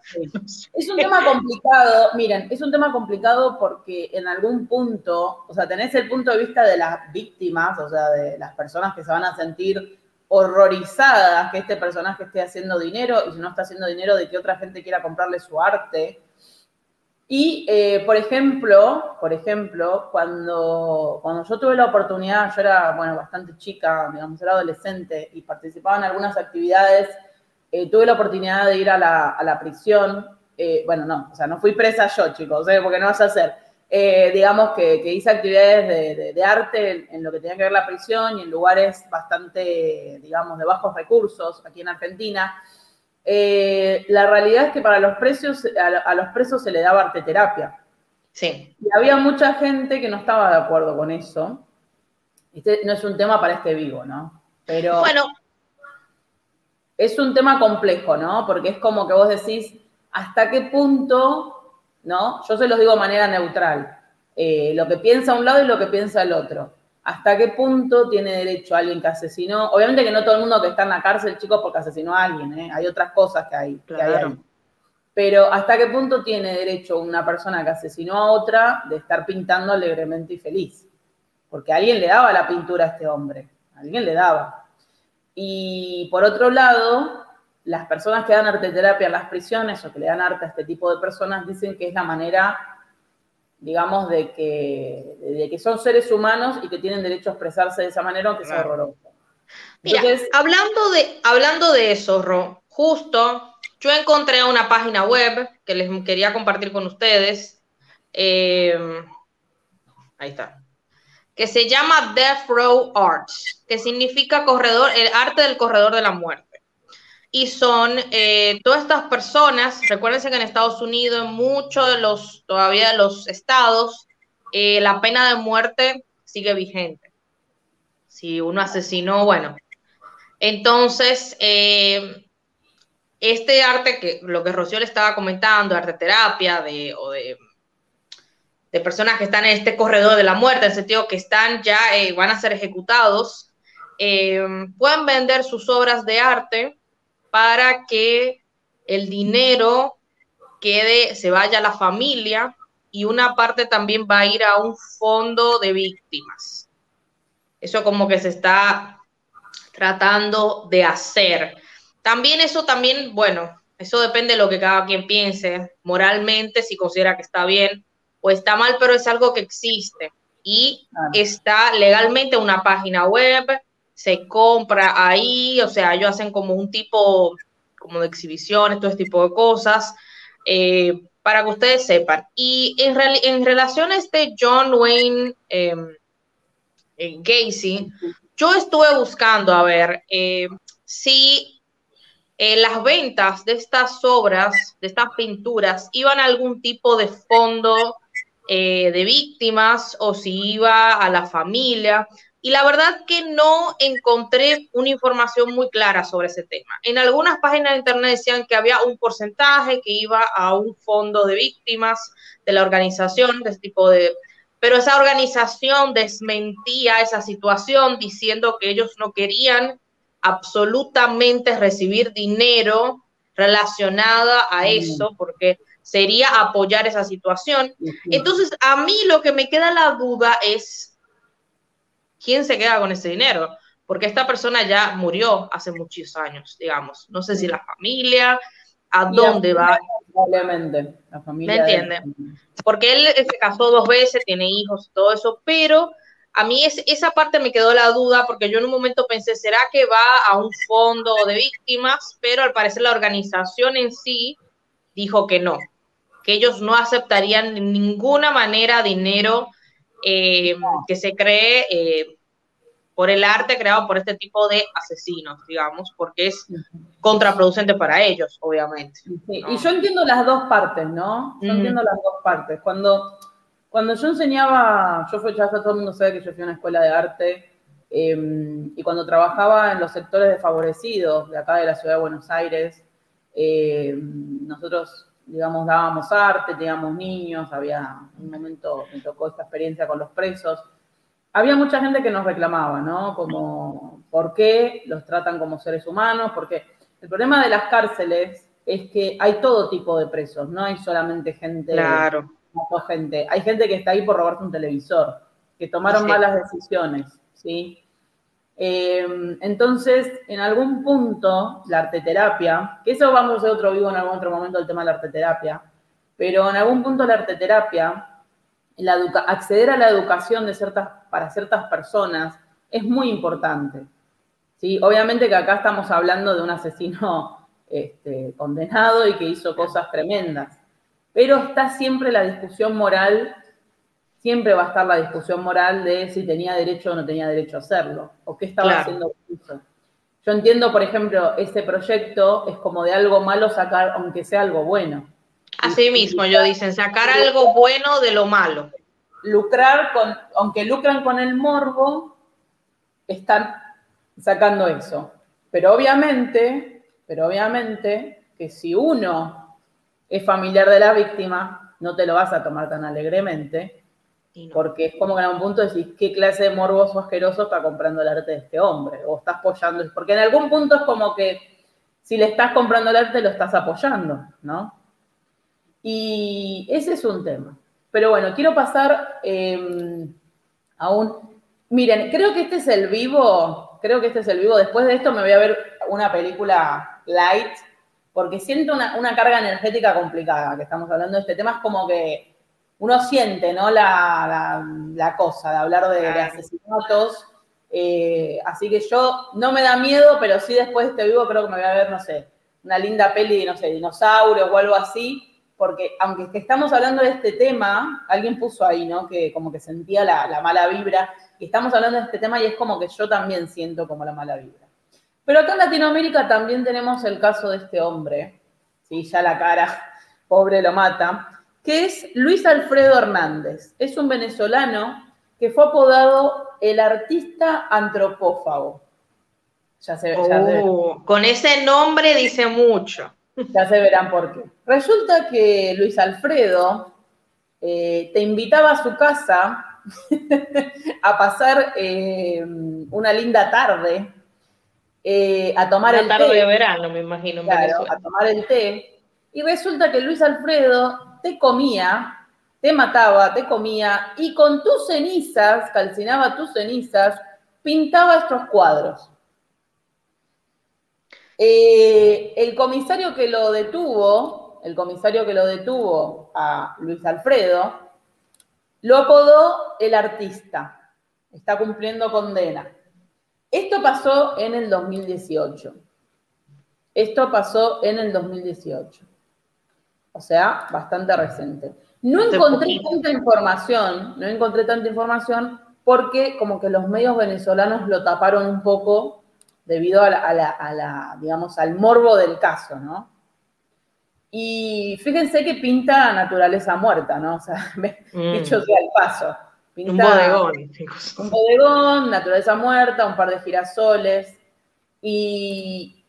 A: Es un tema complicado, miren, es un tema complicado porque en algún punto, o sea, tenés el punto de vista de las víctimas, o sea, de las personas que se van a sentir horrorizadas que este personaje esté haciendo dinero y si no está haciendo dinero de que otra gente quiera comprarle su arte. Y, eh, por ejemplo, por ejemplo, cuando, cuando yo tuve la oportunidad, yo era, bueno, bastante chica, digamos, era adolescente y participaba en algunas actividades, eh, tuve la oportunidad de ir a la, prisión, eh, bueno, no, o sea, no fui presa yo, chicos, porque no vas a hacer, digamos que, hice actividades de, arte en, lo que tenía que ver la prisión y en lugares bastante, digamos, de bajos recursos aquí en Argentina. Eh, la realidad es que para los precios, a, los presos se le daba arte terapia.
B: Sí.
A: Y había mucha gente que no estaba de acuerdo con eso. Este no es un tema para este vivo, ¿no? Pero
B: bueno.
A: es un tema complejo, ¿no? Porque es como que vos decís, ¿hasta qué punto ¿no? Yo se los digo de manera neutral. Eh, lo que piensa un lado y lo que piensa el otro. ¿Hasta qué punto tiene derecho alguien que asesinó? Obviamente que no todo el mundo que está en la cárcel, chicos, porque asesinó a alguien, ¿eh? hay otras cosas que hay, Pero ¿hasta qué punto tiene derecho una persona que asesinó a otra de estar pintando alegremente y feliz? Porque alguien le daba la pintura a este hombre, alguien le daba. Y por otro lado, las personas que dan arte terapia en las prisiones o que le dan arte a este tipo de personas dicen que es la manera, digamos, de que, de que son seres humanos y que tienen derecho a expresarse de esa manera, aunque sea horroroso.
B: Mira, hablando, de, hablando de eso, Ro, justo yo encontré una página web que les quería compartir con ustedes. Eh, ahí está. Que se llama Death Row Arts, que significa corredor, el arte del corredor de la muerte. Y son eh, todas estas personas, recuérdense que en Estados Unidos, en muchos de los, todavía de los estados, eh, la pena de muerte sigue vigente. Si uno asesinó, bueno. Entonces, eh, este arte que lo que Rocío le estaba comentando, arte terapia, de, o de, de, personas que están en este corredor de la muerte, en el sentido que están ya, van a ser ejecutados, pueden vender sus obras de arte para que el dinero quede, se vaya a la familia y una parte también va a ir a un fondo de víctimas. Eso como que se está tratando de hacer. También eso también, bueno, eso depende de lo que cada quien piense moralmente, si considera que está bien o está mal, pero es algo que existe y está legalmente una página web, se compra ahí, o sea, ellos hacen como un tipo como de exhibiciones, todo este tipo de cosas, eh, para que ustedes sepan. Y en, en relación a este John Wayne em, eh, Gacy, yo estuve buscando a ver eh, si las ventas de estas obras, de estas pinturas, iban a algún tipo de fondo de víctimas o si iba a la familia, y la verdad que no encontré una información muy clara sobre ese tema. En algunas páginas de internet decían que había un porcentaje que iba a un fondo de víctimas de la organización, de ese tipo de... Pero esa organización desmentía esa situación diciendo que ellos no querían absolutamente recibir dinero relacionada a eso, porque sería apoyar esa situación. Entonces, a mí lo que me queda la duda es ¿quién se queda con ese dinero? Porque esta persona ya murió hace muchos años, digamos. No sé si la familia, a dónde va.
A: Probablemente, la familia.
B: ¿Me entiende? Porque él se casó dos veces, tiene hijos, todo eso, pero a mí es, esa parte me quedó la duda porque yo en un momento pensé, ¿será que va a un fondo de víctimas? Pero al parecer la organización en sí dijo que no, que ellos no aceptarían de ninguna manera dinero eh, que se cree eh, por el arte creado por este tipo de asesinos, digamos, porque es contraproducente para ellos, obviamente.
A: Y yo entiendo las dos partes, ¿no? Yo entiendo las dos partes. Cuando, cuando yo enseñaba, yo fui, ya todo el mundo sabe que yo fui a una escuela de arte, em, y cuando trabajaba en los sectores desfavorecidos de acá de la ciudad de Buenos Aires, em, nosotros digamos, dábamos arte, teníamos niños, había un momento, me tocó esta experiencia con los presos. Había mucha gente que nos reclamaba, ¿no? Como, ¿por qué los tratan como seres humanos? Porque el problema de las cárceles es que hay todo tipo de presos, no hay solamente gente.
B: Claro.
A: gente. Hay gente que está ahí por robarte un televisor, que tomaron malas decisiones, ¿sí? Em, entonces, en algún punto, la arteterapia, que eso vamos a otro vivo en algún otro momento, el tema de la arteterapia, pero en algún punto la arteterapia, acceder a la educación de ciertas, para ciertas personas es muy importante. ¿sí? Obviamente que acá estamos hablando de un asesino este, condenado y que hizo cosas tremendas, pero está siempre la discusión moral siempre va a estar la discusión moral de si tenía derecho o no tenía derecho a hacerlo, o qué estaba haciendo eso. Yo entiendo, por ejemplo, ese proyecto es como de algo malo sacar, aunque sea algo bueno.
B: Así mismo, yo dicen, sacar algo bueno de lo malo.
A: Lucrar con, aunque lucran con el morbo, están sacando eso. Pero obviamente, pero obviamente que si uno es familiar de la víctima, no te lo vas a tomar tan alegremente, porque es como que en un punto decís, ¿qué clase de morboso asqueroso está comprando el arte de este hombre? O estás apoyando, porque en algún punto es como que si le estás comprando el arte, lo estás apoyando, ¿no? Y ese es un tema. Pero bueno, quiero pasar em, a un... Miren, creo que este es el vivo, creo que este es el vivo. Después de esto me voy a ver una película light, porque siento una, una carga energética complicada, que estamos hablando de este tema. Es como que uno siente, ¿no? La, cosa de hablar de, asesinatos. Eh, así que yo no me da miedo, pero sí después de este vivo creo que me voy a ver, no sé, una linda peli de, no sé, dinosaurios o algo así, porque aunque estamos hablando de este tema, alguien puso ahí, ¿no? Que como que sentía la, mala vibra, y estamos hablando de este tema y es como que yo también siento como la mala vibra. Pero acá en Latinoamérica también tenemos el caso de este hombre, sí, ya la cara, pobre lo mata, que es Luis Alfredo Hernández. Es un venezolano que fue apodado el artista antropófago.
B: Ya se, oh, con ese nombre dice mucho.
A: Ya se verán por qué. Resulta que Luis Alfredo eh, te invitaba a su casa a pasar eh, una linda tarde, eh, a tomar el
B: tarde té. de verano, me imagino.
A: claro, a tomar el té. Y resulta que Luis Alfredo te comía, te mataba, te comía, y con tus cenizas, calcinaba tus cenizas, pintaba estos cuadros. Eh, el comisario que lo detuvo, el comisario que lo detuvo a Luis Alfredo, lo apodó el artista. Está cumpliendo condena. Esto pasó en el 2018. Esto pasó en el 2018. O sea, bastante reciente. No encontré tanta información, no encontré tanta información porque como que los medios venezolanos lo taparon un poco debido a la, digamos, al morbo del caso, ¿no? Y fíjense que pinta naturaleza muerta, ¿no? O sea, mm. dicho sea el paso.
B: un bodegón.
A: Un bodegón, naturaleza muerta, un par de girasoles. Y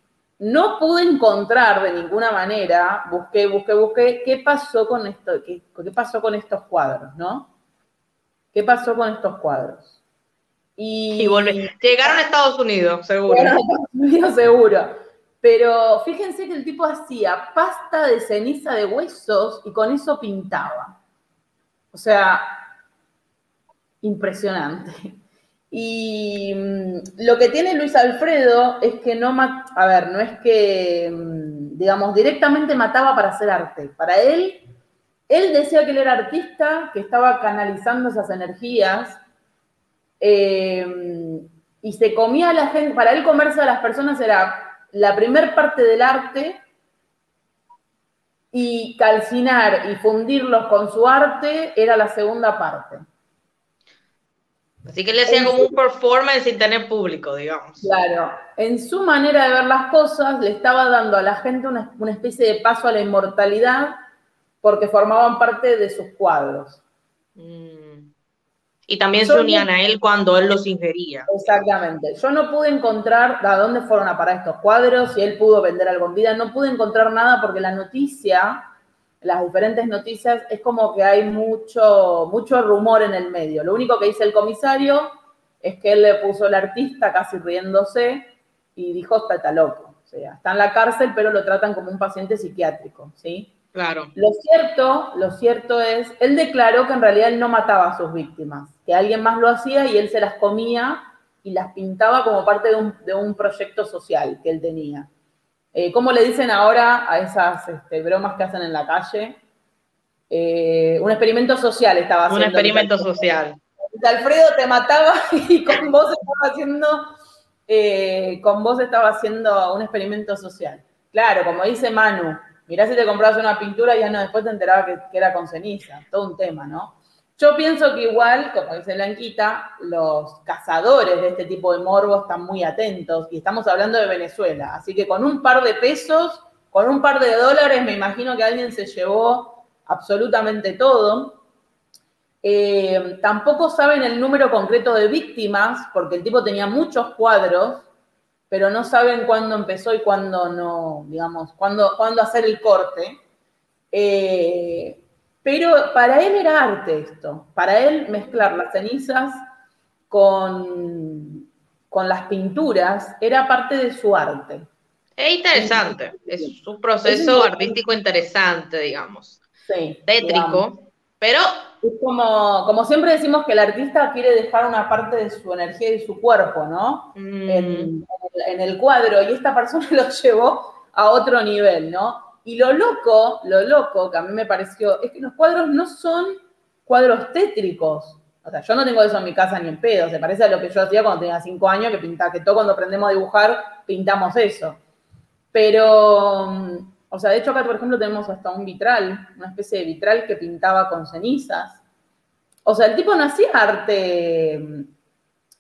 A: no pude encontrar de ninguna manera, busqué, busqué, busqué, qué pasó con esto, qué, qué pasó con estos cuadros, ¿no? ¿Qué pasó con estos cuadros?
B: Y, Llegaron a Estados Unidos, seguro. Llegaron a Estados
A: Unidos, seguro. Pero fíjense que el tipo hacía pasta de ceniza de huesos y con eso pintaba. O sea, impresionante. Y mm, lo que tiene Luis Alfredo es que no, a ver, no es que, mm, digamos, directamente mataba para hacer arte. Para él, él decía que él era artista, que estaba canalizando esas energías eh, y se comía a la gente, para él comerse a las personas era la primer parte del arte y calcinar y fundirlos con su arte era la segunda parte.
B: Así que le hacía como un performance sin tener público, digamos.
A: Claro, en su manera de ver las cosas le estaba dando a la gente una, especie de paso a la inmortalidad porque formaban parte de sus cuadros. Mm.
B: Y también se unían a él cuando él los ingería.
A: Exactamente. Yo no pude encontrar a dónde fueron a parar estos cuadros, si él pudo vender algo en vida. No pude encontrar nada porque la noticia, las diferentes noticias, es como que hay mucho, mucho rumor en el medio. Lo único que dice el comisario es que él le puso el artista casi riéndose y dijo, está, está loco. O sea, está en la cárcel, pero lo tratan como un paciente psiquiátrico, ¿sí?
B: Claro.
A: Lo cierto, lo cierto es, él declaró que en realidad él no mataba a sus víctimas, que alguien más lo hacía y él se las comía y las pintaba como parte de un, proyecto social que él tenía. Eh, ¿Cómo le dicen ahora a esas este, bromas que hacen en la calle? Eh, un experimento social estaba haciendo.
B: Un experimento social.
A: Alfredo te mataba y con vos estaba haciendo, eh, con vos estaba haciendo un experimento social. Claro, como dice Manu, Mirá si te comprabas una pintura y ya no después te enteraba que, era con ceniza, todo un tema, ¿no? Yo pienso que igual, como dice Blanquita, los cazadores de este tipo de morbo están muy atentos y estamos hablando de Venezuela, así que con un par de pesos, con un par de dólares, me imagino que alguien se llevó absolutamente todo. Eh, tampoco saben el número concreto de víctimas, porque el tipo tenía muchos cuadros, pero no saben cuándo empezó y cuándo no, digamos, cuándo, cuándo hacer el corte. Eh, pero para él era arte esto, para él mezclar las cenizas con, con las pinturas era parte de su arte.
B: Es interesante, es un proceso artístico interesante, digamos. Sí, tétrico, pero
A: es como, como siempre decimos que el artista quiere dejar una parte de su energía y su cuerpo, ¿no? Mm. En, el cuadro, y esta persona lo llevó a otro nivel, ¿no? Y lo loco, lo loco que a mí me pareció, es que los cuadros no son cuadros tétricos. O sea, yo no tengo eso en mi casa ni en pedo. Se parece a lo que yo hacía cuando tenía cinco años, que pintaba, que todo cuando aprendemos a dibujar, pintamos eso. Pero o sea, de hecho acá, por ejemplo, tenemos hasta un vitral, una especie de vitral que pintaba con cenizas. O sea, el tipo no hacía arte,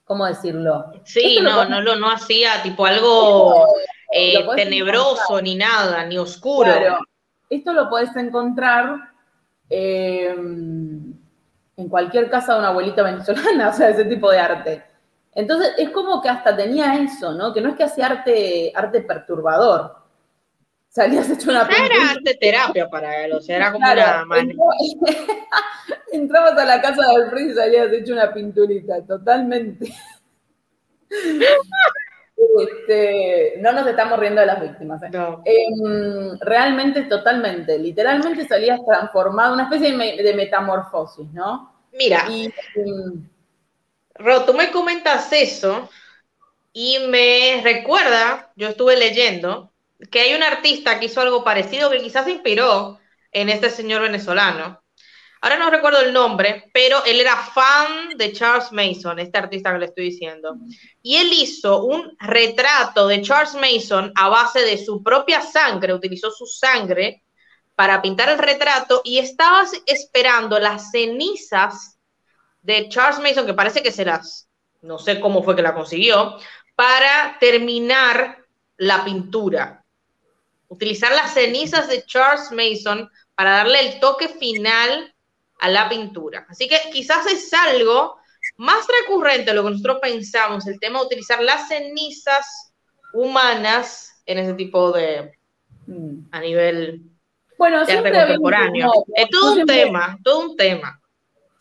A: ¿cómo decirlo?
B: Sí, no, no, lo, no hacía tipo algo eh, tenebroso ni nada, ni oscuro. Claro,
A: esto lo podés encontrar em, en cualquier casa de una abuelita venezolana, o sea, ese tipo de arte. Entonces, es como que hasta tenía eso, ¿no? Que no es que hacía arte, arte perturbador. Salías hecho una
B: pintura. Era arte terapia para él, o sea, era como una
A: Entrabas a la casa de Alfredo y salías hecho una pinturita, totalmente. Este, no nos estamos riendo de las víctimas. ¿eh? Em, realmente, totalmente, literalmente salías transformado, una especie de, metamorfosis, ¿no?
B: Mira, em, Ro, tú me comentas eso y me recuerda, yo estuve leyendo, que hay un artista que hizo algo parecido que quizás se inspiró en este señor venezolano, Ahora no recuerdo el nombre, pero él era fan de Charles Mason, este artista que le estoy diciendo. Y él hizo un retrato de Charles Mason a base de su propia sangre, utilizó su sangre para pintar el retrato y estaba esperando las cenizas de Charles Mason, que parece que se las, no sé cómo fue que la consiguió, para terminar la pintura. Utilizar las cenizas de Charles Mason para darle el toque final a la pintura. Así que quizás es algo más recurrente de lo que nosotros pensamos, el tema de utilizar las cenizas humanas en ese tipo de, mm. a nivel
A: bueno,
B: contemporáneo. es todo un tema, todo un tema.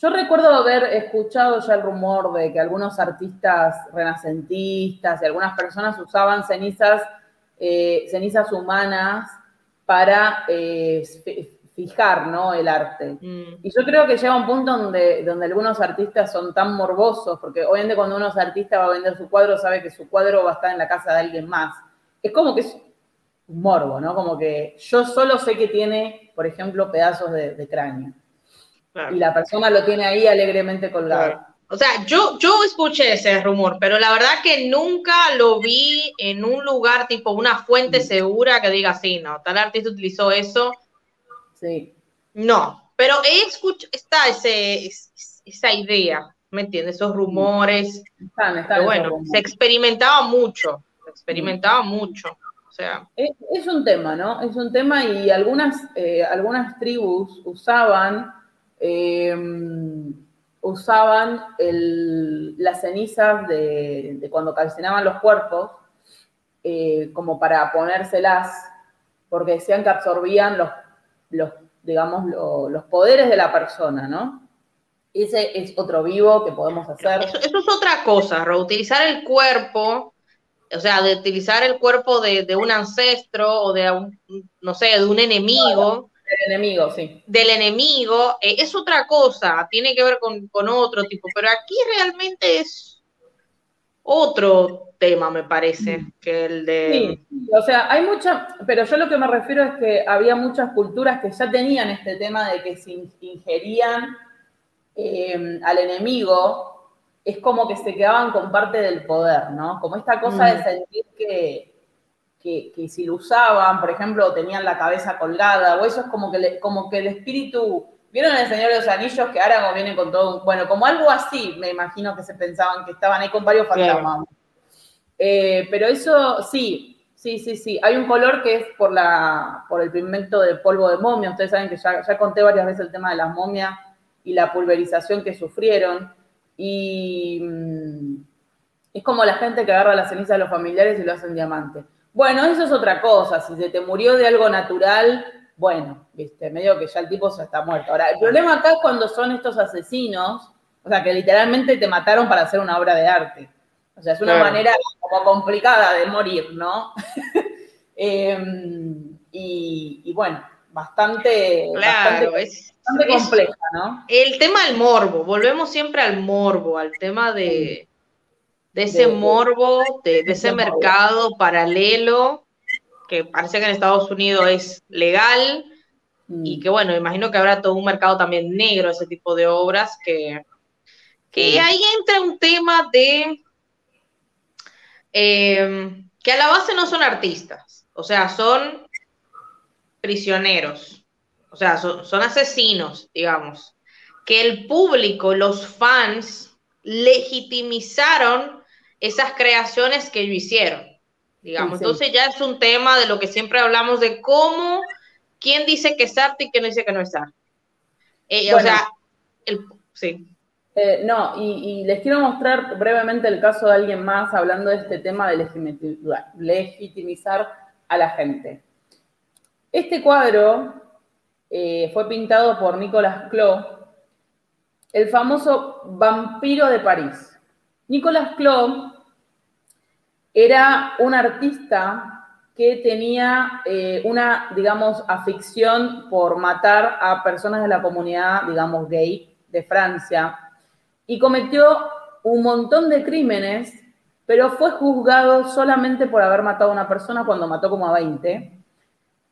A: Yo recuerdo haber escuchado ya el rumor de que algunos artistas renacentistas y algunas personas usaban cenizas, eh, cenizas humanas para eh, fijar, ¿no? El arte. Mm. Y yo creo que llega un punto donde, donde algunos artistas son tan morbosos, porque obviamente cuando uno es artista va a vender su cuadro, sabe que su cuadro va a estar en la casa de alguien más. Es como que es un morbo, ¿no? Como que yo solo sé que tiene, por ejemplo, pedazos de, cráneo. Y la persona lo tiene ahí alegremente colgado.
B: O sea, yo, yo escuché ese rumor, pero la verdad que nunca lo vi en un lugar tipo una fuente mm. segura que diga, sí, no, tal artista utilizó eso
A: Sí.
B: No, pero he escuchado, está ese, esa idea, ¿me entiendes? Esos rumores. Están, están bueno, se experimentaba mucho, se experimentaba mucho. O sea.
A: Es, un tema, ¿no? Es un tema y algunas, eh, algunas tribus usaban, em, usaban las cenizas de, cuando calcinaban los cuerpos eh, como para ponérselas, porque decían que absorbían los los, digamos, los poderes de la persona, ¿no? Ese es otro vivo que podemos hacer.
B: Eso, es otra cosa, reutilizar el cuerpo, o sea, de utilizar el cuerpo de, un ancestro o de un, no sé, de un enemigo.
A: Del enemigo, sí.
B: Del enemigo, eh, es otra cosa, tiene que ver con, con otro tipo, pero aquí realmente es otro tema, me parece, mm. que el de...
A: Sí, o sea, hay mucha, pero yo lo que me refiero es que había muchas culturas que ya tenían este tema de que se ingerían eh, al enemigo, es como que se quedaban con parte del poder, ¿no? Como esta cosa de mm. sentir que, que, si lo usaban, por ejemplo, tenían la cabeza colgada, o eso es como que, como que el espíritu ¿Vieron el Señor de los Anillos que ahora vienen con todo un, bueno, como algo así, me imagino que se pensaban que estaban ahí con varios fantasmas. Eh, pero eso sí, sí, sí, sí. Hay un color que es por, la, por el pigmento de polvo de momia. Ustedes saben que ya, ya conté varias veces el tema de las momias y la pulverización que sufrieron. Y mm, es como la gente que agarra la ceniza de los familiares y lo hacen diamante. Bueno, eso es otra cosa. Si se te murió de algo natural, bueno, viste, medio que ya el tipo se está muerto. Ahora, el problema acá es cuando son estos asesinos, o sea, que literalmente te mataron para hacer una obra de arte. O sea, es una manera como complicada de morir, ¿no? Em, y, bueno, bastante, compleja, ¿no?
B: El tema del morbo, volvemos siempre al morbo, al tema de, de ese morbo, de, ese mercado paralelo que parece que en Estados Unidos es legal y mm. que bueno, imagino que habrá todo un mercado también negro, ese tipo de obras, que, que ahí entra un tema de Em, que a la base no son artistas, o sea, son prisioneros, o sea, son, asesinos, digamos. Que el público, los fans, legitimizaron esas creaciones que ellos hicieron. Digamos, entonces ya es un tema de lo que siempre hablamos de cómo, quién dice que es arte y quién dice que no es arte. Eh, o sea, sí.
A: Eh, no, y, les quiero mostrar brevemente el caso de alguien más hablando de este tema de legitimizar a la gente. Este cuadro eh, fue pintado por Nicolas Clos, el famoso vampiro de París. Nicolas Clos era un artista que tenía eh, una, digamos, afición por matar a personas de la comunidad, digamos, gay de Francia, y cometió un montón de crímenes, pero fue juzgado solamente por haber matado a una persona cuando mató como a 20.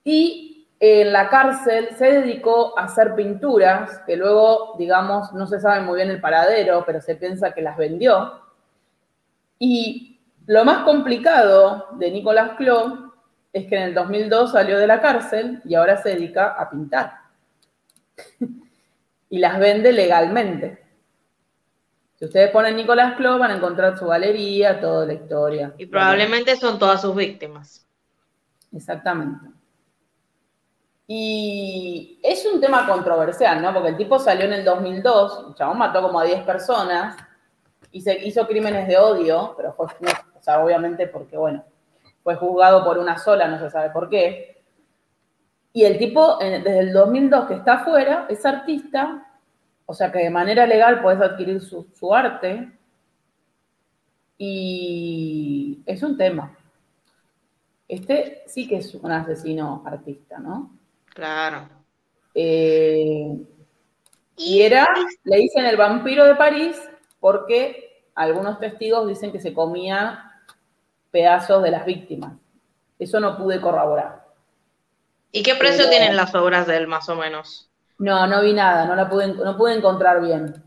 A: Y en la cárcel se dedicó a hacer pinturas, que luego, digamos, no se sabe muy bien el paradero, pero se piensa que las vendió. Y lo más complicado de Nicolás Cló es que en el 2002 salió de la cárcel y ahora se dedica a pintar. y las vende legalmente. Si ustedes ponen Nicolás Cló, van a encontrar su galería, toda la historia.
B: Y probablemente son todas sus víctimas.
A: Exactamente. Y es un tema controversial, ¿no? Porque el tipo salió en el 2002, el chabón mató como a 10 personas y se hizo crímenes de odio, pero fue, o sea, obviamente porque, bueno, fue juzgado por una sola, no se sabe por qué. Y el tipo, desde el 2002 que está afuera, es artista o sea que de manera legal puedes adquirir su, arte y es un tema. Este sí que es un asesino artista, ¿no?
B: Claro.
A: Eh, y era, le dicen el vampiro de París porque algunos testigos dicen que se comía pedazos de las víctimas. Eso no pude corroborar.
B: ¿Y qué precio tienen las obras de él, más o menos?
A: No, no vi nada, no la pude, no pude encontrar bien.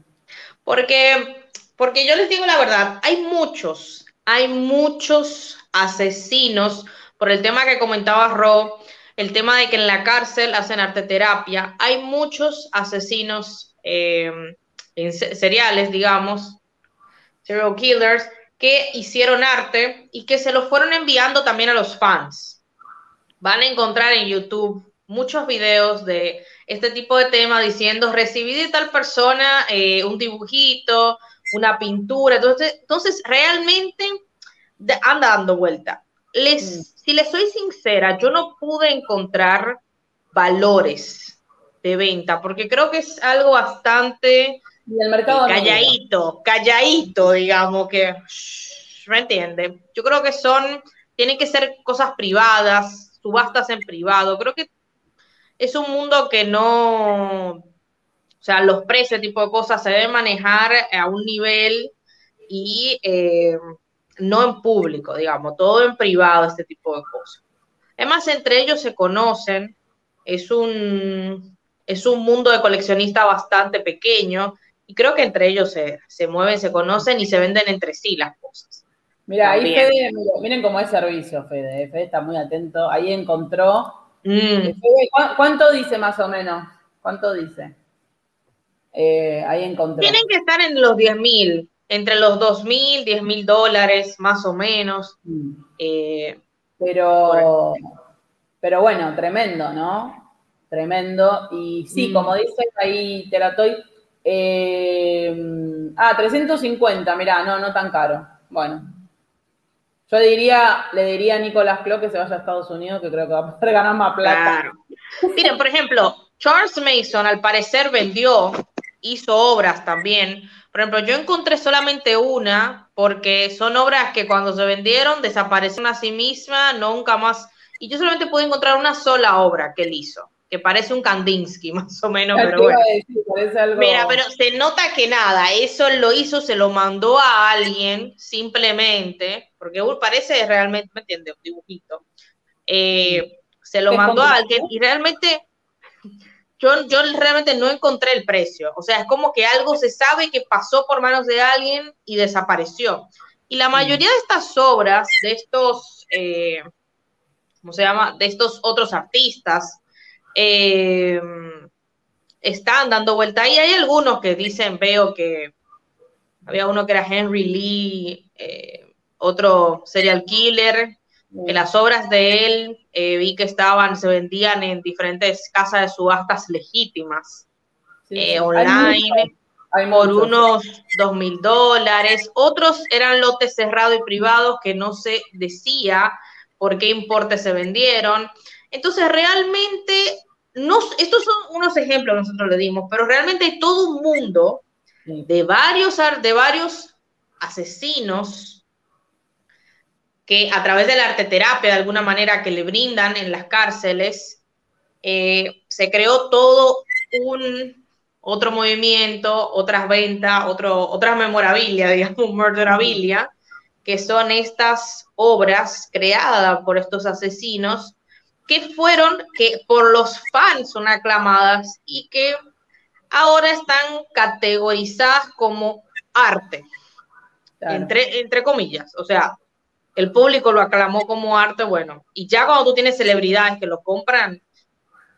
B: Porque, porque yo les digo la verdad, hay muchos, hay muchos asesinos, por el tema que comentaba Ro, el tema de que en la cárcel hacen arte terapia, hay muchos asesinos eh, seriales, digamos, serial killers, que hicieron arte y que se lo fueron enviando también a los fans. Van a encontrar en YouTube muchos videos de este tipo de tema diciendo recibí de tal persona eh, un dibujito, una pintura. Entonces, entonces realmente anda dando vuelta. Les, mm. Si les soy sincera, yo no pude encontrar valores de venta porque creo que es algo bastante
A: el mercado
B: calladito, calladito, digamos que me entiende. Yo creo que son, tienen que ser cosas privadas, subastas en privado. Creo que es un mundo que no, o sea, los precios, tipo de cosas se deben manejar a un nivel y eh, no en público, digamos, todo en privado, este tipo de cosas. Además, entre ellos se conocen, es un, es un mundo de coleccionista bastante pequeño y creo que entre ellos se, se mueven, se conocen y se venden entre sí las cosas.
A: Mira, ahí Fede, miren cómo es servicio, Fede. Fede está muy atento. Ahí encontró Mm. ¿Cuánto dice más o menos? ¿Cuánto dice? Eh, ahí encontré.
B: Tienen que estar en los 10 mil, entre los 2 mil, 10 mil dólares, más o menos. Mm.
A: Eh, pero, pero bueno, tremendo, ¿no? Tremendo. Y sí, mm. como dice ahí te la estoy. Eh, ah, 350, mirá, no, no tan caro. Bueno, yo diría, le diría a Nicolás Clo que se vaya a Estados Unidos, que creo que va a poder ganar más plata.
B: Miren, por ejemplo, Charles Mason al parecer vendió, hizo obras también. Por ejemplo, yo encontré solamente una, porque son obras que cuando se vendieron desaparecieron a sí misma, nunca más. Y yo solamente pude encontrar una sola obra que él hizo que parece un Kandinsky más o menos, pero bueno. Mira, pero se nota que nada, eso lo hizo, se lo mandó a alguien simplemente, porque parece realmente, ¿me entiendes? Un dibujito. Eh, se lo mandó a alguien y realmente yo, yo realmente no encontré el precio. O sea, es como que algo se sabe que pasó por manos de alguien y desapareció. Y la mayoría de estas obras, de estos, eh, ¿cómo se llama? De estos otros artistas, eh, están dando vuelta y hay algunos que dicen, veo que había uno que era Henry Lee, eh, otro serial killer, que las obras de él eh, vi que estaban, se vendían en diferentes casas de subastas legítimas, eh, online, por unos dos mil dólares. Otros eran lotes cerrados y privados que no se decía por qué importe se vendieron. Entonces, realmente, no, estos son unos ejemplos que nosotros le dimos, pero realmente hay todo un mundo de varios, de varios asesinos que a través de la arte terapia, de alguna manera, que le brindan en las cárceles, eh, se creó todo un otro movimiento, otras ventas, otro, otras memorabilia, digamos, murderabilia, que son estas obras creadas por estos asesinos que fueron, que por los fans son aclamadas y que ahora están categorizadas como arte, entre, entre comillas. O sea, el público lo aclamó como arte, bueno, y ya cuando tú tienes celebridades que lo compran,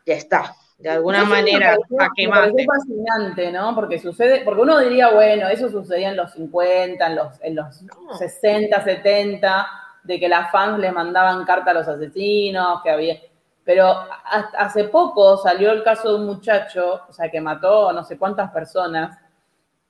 B: ya está, de alguna manera a quemar.
A: Es fascinante, ¿no? Porque sucede, porque uno diría, bueno, eso sucedía en los 50, en los, en los 60, 70, de que las fans le mandaban carta a los asesinos, que había pero hace poco salió el caso de un muchacho, o sea, que mató no sé cuántas personas,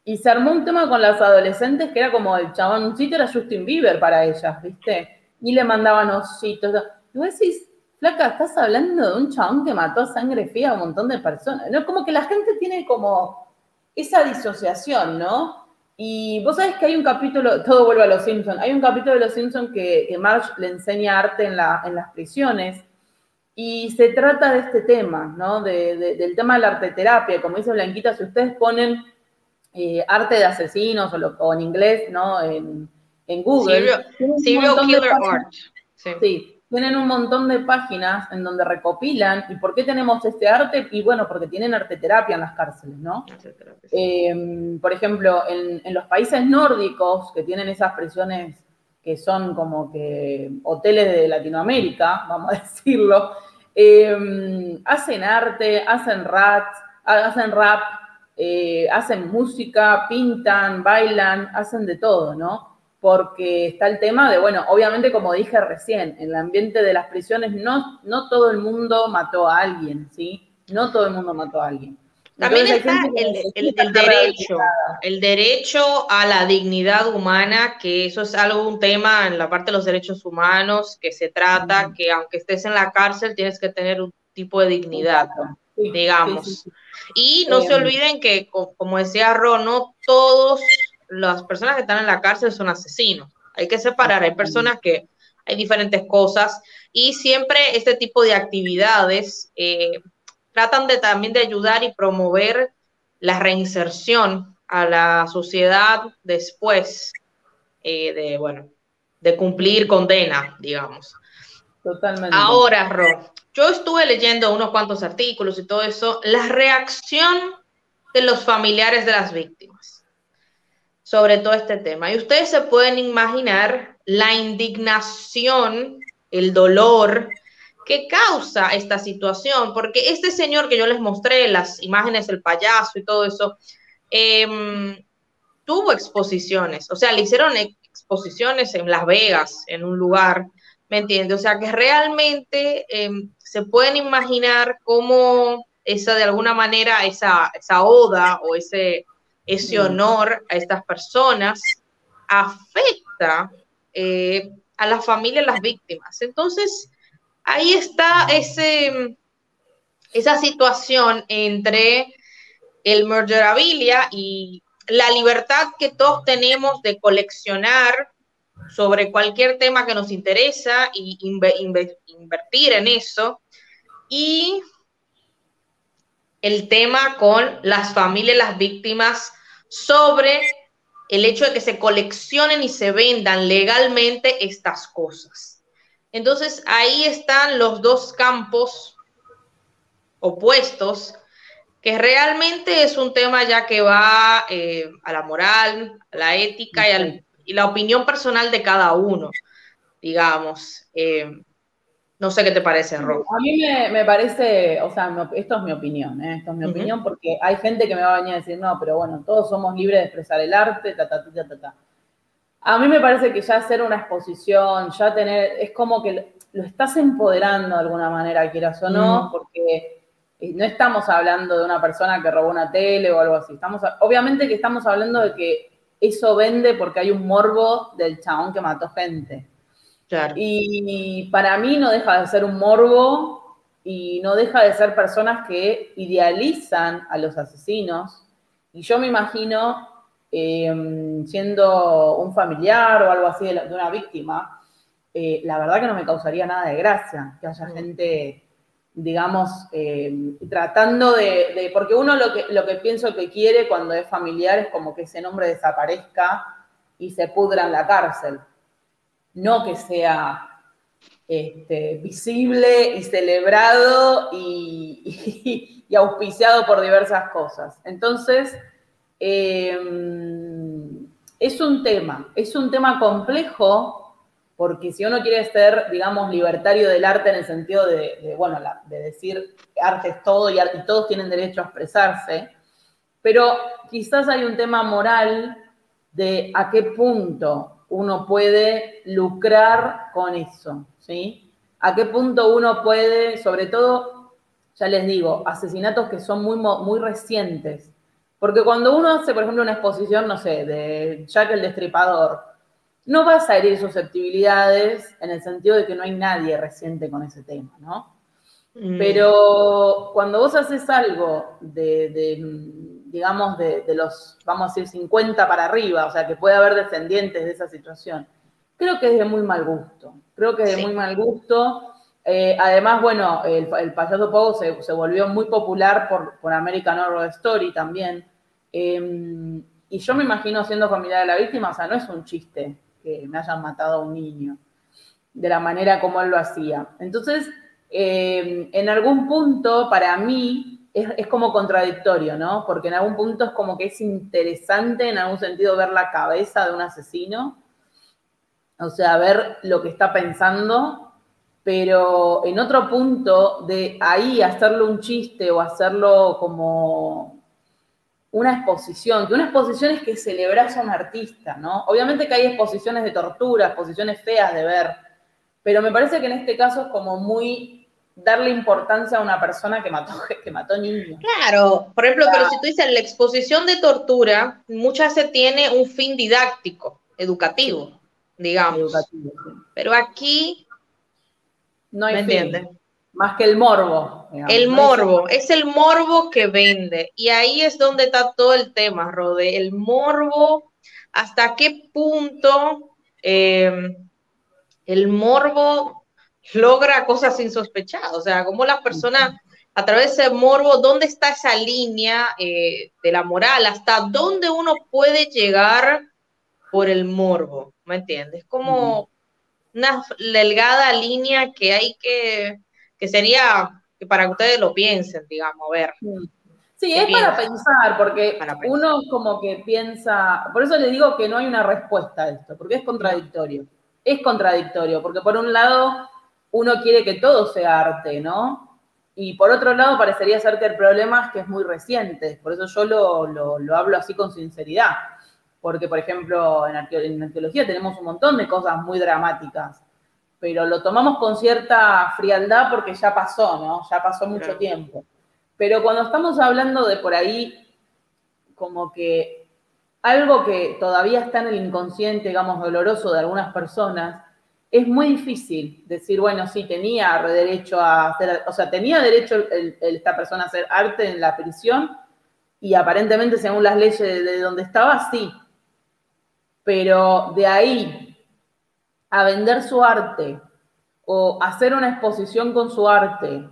A: y se armó un tema con las adolescentes que era como el chabón, era Justin Bieber para ellas, ¿viste? Y le mandaban ositos. Y vos decís, flaca, estás hablando de un chabón que mató a sangre fría a un montón de personas. ¿no? Como que la gente tiene como esa disociación, ¿no? Y vos sabés que hay un capítulo, todo vuelve a los Simpsons, hay un capítulo de los Simpsons que, que Marge le enseña arte en, la, en las prisiones y se trata de este tema, ¿no? del tema de la arteterapia. Como dice Blanquita, si ustedes ponen eh, arte de asesinos o, en inglés, ¿no? En, Google.
B: Serial, killer art.
A: Sí. tienen un montón de páginas en donde recopilan. ¿Y por qué tenemos este arte? Y bueno, porque tienen arteterapia en las cárceles, ¿no? Em, por ejemplo, en, en los países nórdicos que tienen esas prisiones que son como que hoteles de Latinoamérica, vamos a decirlo, Em, hacen arte, hacen rap, hacen rap, eh, hacen música, pintan, bailan, hacen de todo, ¿no? Porque está el tema de, bueno, obviamente como dije recién, en el ambiente de las prisiones no, no todo el mundo mató a alguien, ¿sí? No todo el mundo mató a alguien.
B: También está el, derecho, el derecho a la dignidad humana, que eso es algo, un tema en la parte de los derechos humanos, que se trata que aunque estés en la cárcel tienes que tener un tipo de dignidad, digamos. Y no se olviden que, como decía Ron, no todas las personas que están en la cárcel son asesinos. Hay que separar, hay personas que hay diferentes cosas y siempre este tipo de actividades eh, tratan de también de ayudar y promover la reinserción a la sociedad después eh, de, bueno, de cumplir condena, digamos.
A: Totalmente.
B: Ahora, Ro, yo estuve leyendo unos cuantos artículos y todo eso, la reacción de los familiares de las víctimas sobre todo este tema. Y ustedes se pueden imaginar la indignación, el dolor, ¿Qué causa esta situación, porque este señor que yo les mostré, las imágenes del payaso y todo eso, em, tuvo exposiciones, o sea, le hicieron exposiciones en Las Vegas, en un lugar, ¿me entiendes? O sea, que realmente em, se pueden imaginar cómo esa, de alguna manera, esa, esa oda o ese, ese honor a estas personas afecta eh, a la familia de las víctimas. Entonces, ahí está ese, esa situación entre el murderabilia y la libertad que todos tenemos de coleccionar sobre cualquier tema que nos interesa y invertir en eso. Y el tema con las familias, las víctimas, sobre el hecho de que se coleccionen y se vendan legalmente estas cosas. Entonces ahí están los dos campos opuestos, que realmente es un tema ya que va eh, a la moral, a la ética y, la opinión personal de cada uno, digamos. Eh, No sé qué te parece, Ro.
A: A mí me, parece, o sea, esto es mi opinión, ¿eh? esto es mi opinión, porque hay gente que me va a venir a decir, no, pero bueno, todos somos libres de expresar el arte, ta, ta, ta, ta, ta. A mí me parece que ya hacer una exposición, ya tener, es como que lo, estás empoderando de alguna manera, quieras o no, porque eh, no estamos hablando de una persona que robó una tele o algo así. Estamos, obviamente que estamos hablando de que eso vende porque hay un morbo del chabón que mató gente. Y para mí no deja de ser un morbo y no deja de ser personas que idealizan a los asesinos. Y yo me imagino, em, siendo un familiar o algo así de, una víctima, eh, la verdad que no me causaría nada de gracia que haya mm. gente, digamos, em, tratando de, porque uno lo que, lo que pienso que quiere cuando es familiar es como que ese nombre desaparezca y se pudra en la cárcel no que sea este, visible y celebrado y, auspiciado por diversas cosas. Entonces, em, es un tema, es un tema complejo porque si uno quiere ser, digamos, libertario del arte en el sentido de, bueno, de decir arte es todo y todos tienen derecho a expresarse, pero quizás hay un tema moral de a qué punto uno puede lucrar con eso, ¿sí? ¿A qué punto uno puede, sobre todo, ya les digo, asesinatos que son muy, muy recientes? Porque cuando uno hace, por ejemplo, una exposición, no sé, de Jack el Destripador, no vas a herir susceptibilidades en el sentido de que no hay nadie reciente con ese tema, ¿no? Mm. Pero cuando vos haces algo de digamos, de, los, vamos a decir, 50 para arriba, o sea, que puede haber descendientes de esa situación. Creo que es de muy mal gusto, creo que es de muy mal gusto. Eh, además, bueno, el, el payaso Pogo se, volvió muy popular por, por American Horror Story también. Em, y yo me imagino siendo familiar de la víctima, o sea, no es un chiste que me hayan matado a un niño, de la manera como él lo hacía. Entonces, em, en algún punto, para mí, es, como contradictorio, ¿no? Porque en algún punto es como que es interesante en algún sentido ver la cabeza de un asesino, o sea, ver lo que está pensando, pero en otro punto de ahí hacerlo un chiste o hacerlo como una exposición, que una exposición es que celebras a un artista, ¿no? Obviamente que hay exposiciones de tortura, exposiciones feas de ver, pero me parece que en este caso es como muy darle importancia a una persona que mató, que mató niños.
B: Claro, por ejemplo, pero si tú dices la exposición de tortura, muchas se tiene un fin didáctico, educativo, digamos. Educativo, Pero aquí
A: no hay ¿me Más que el morbo.
B: El morbo, es el morbo que vende. Y ahí es donde está todo el tema, Rode. El morbo, hasta qué punto eh, el morbo logra cosas insospechadas. O sea, como la persona a través de morbo, ¿dónde está esa línea eh, de la moral? ¿Hasta dónde uno puede llegar por el morbo? ¿Me entiendes? Como una delgada línea que hay que, que sería que para que ustedes lo piensen, digamos, a ver.
A: Sí, es para pensar, porque uno como que piensa, por eso le digo que no hay una respuesta a esto, porque es contradictorio. Es contradictorio, porque por un lado uno quiere que todo sea arte, ¿no? Y por otro lado, parecería ser que el problema es que es muy reciente, por eso yo lo, hablo así con sinceridad, porque por ejemplo en, arqueología tenemos un montón de cosas muy dramáticas, pero lo tomamos con cierta frialdad porque ya pasó, ¿no? Ya pasó mucho tiempo. Pero cuando estamos hablando de por ahí, como que algo que todavía está en el inconsciente, digamos, doloroso de algunas personas, es muy difícil decir, bueno, sí, tenía derecho a hacer, o sea, tenía derecho esta persona a hacer arte en la prisión y aparentemente según las leyes de, donde estaba, sí. Pero de ahí a vender su arte o hacer una exposición con su arte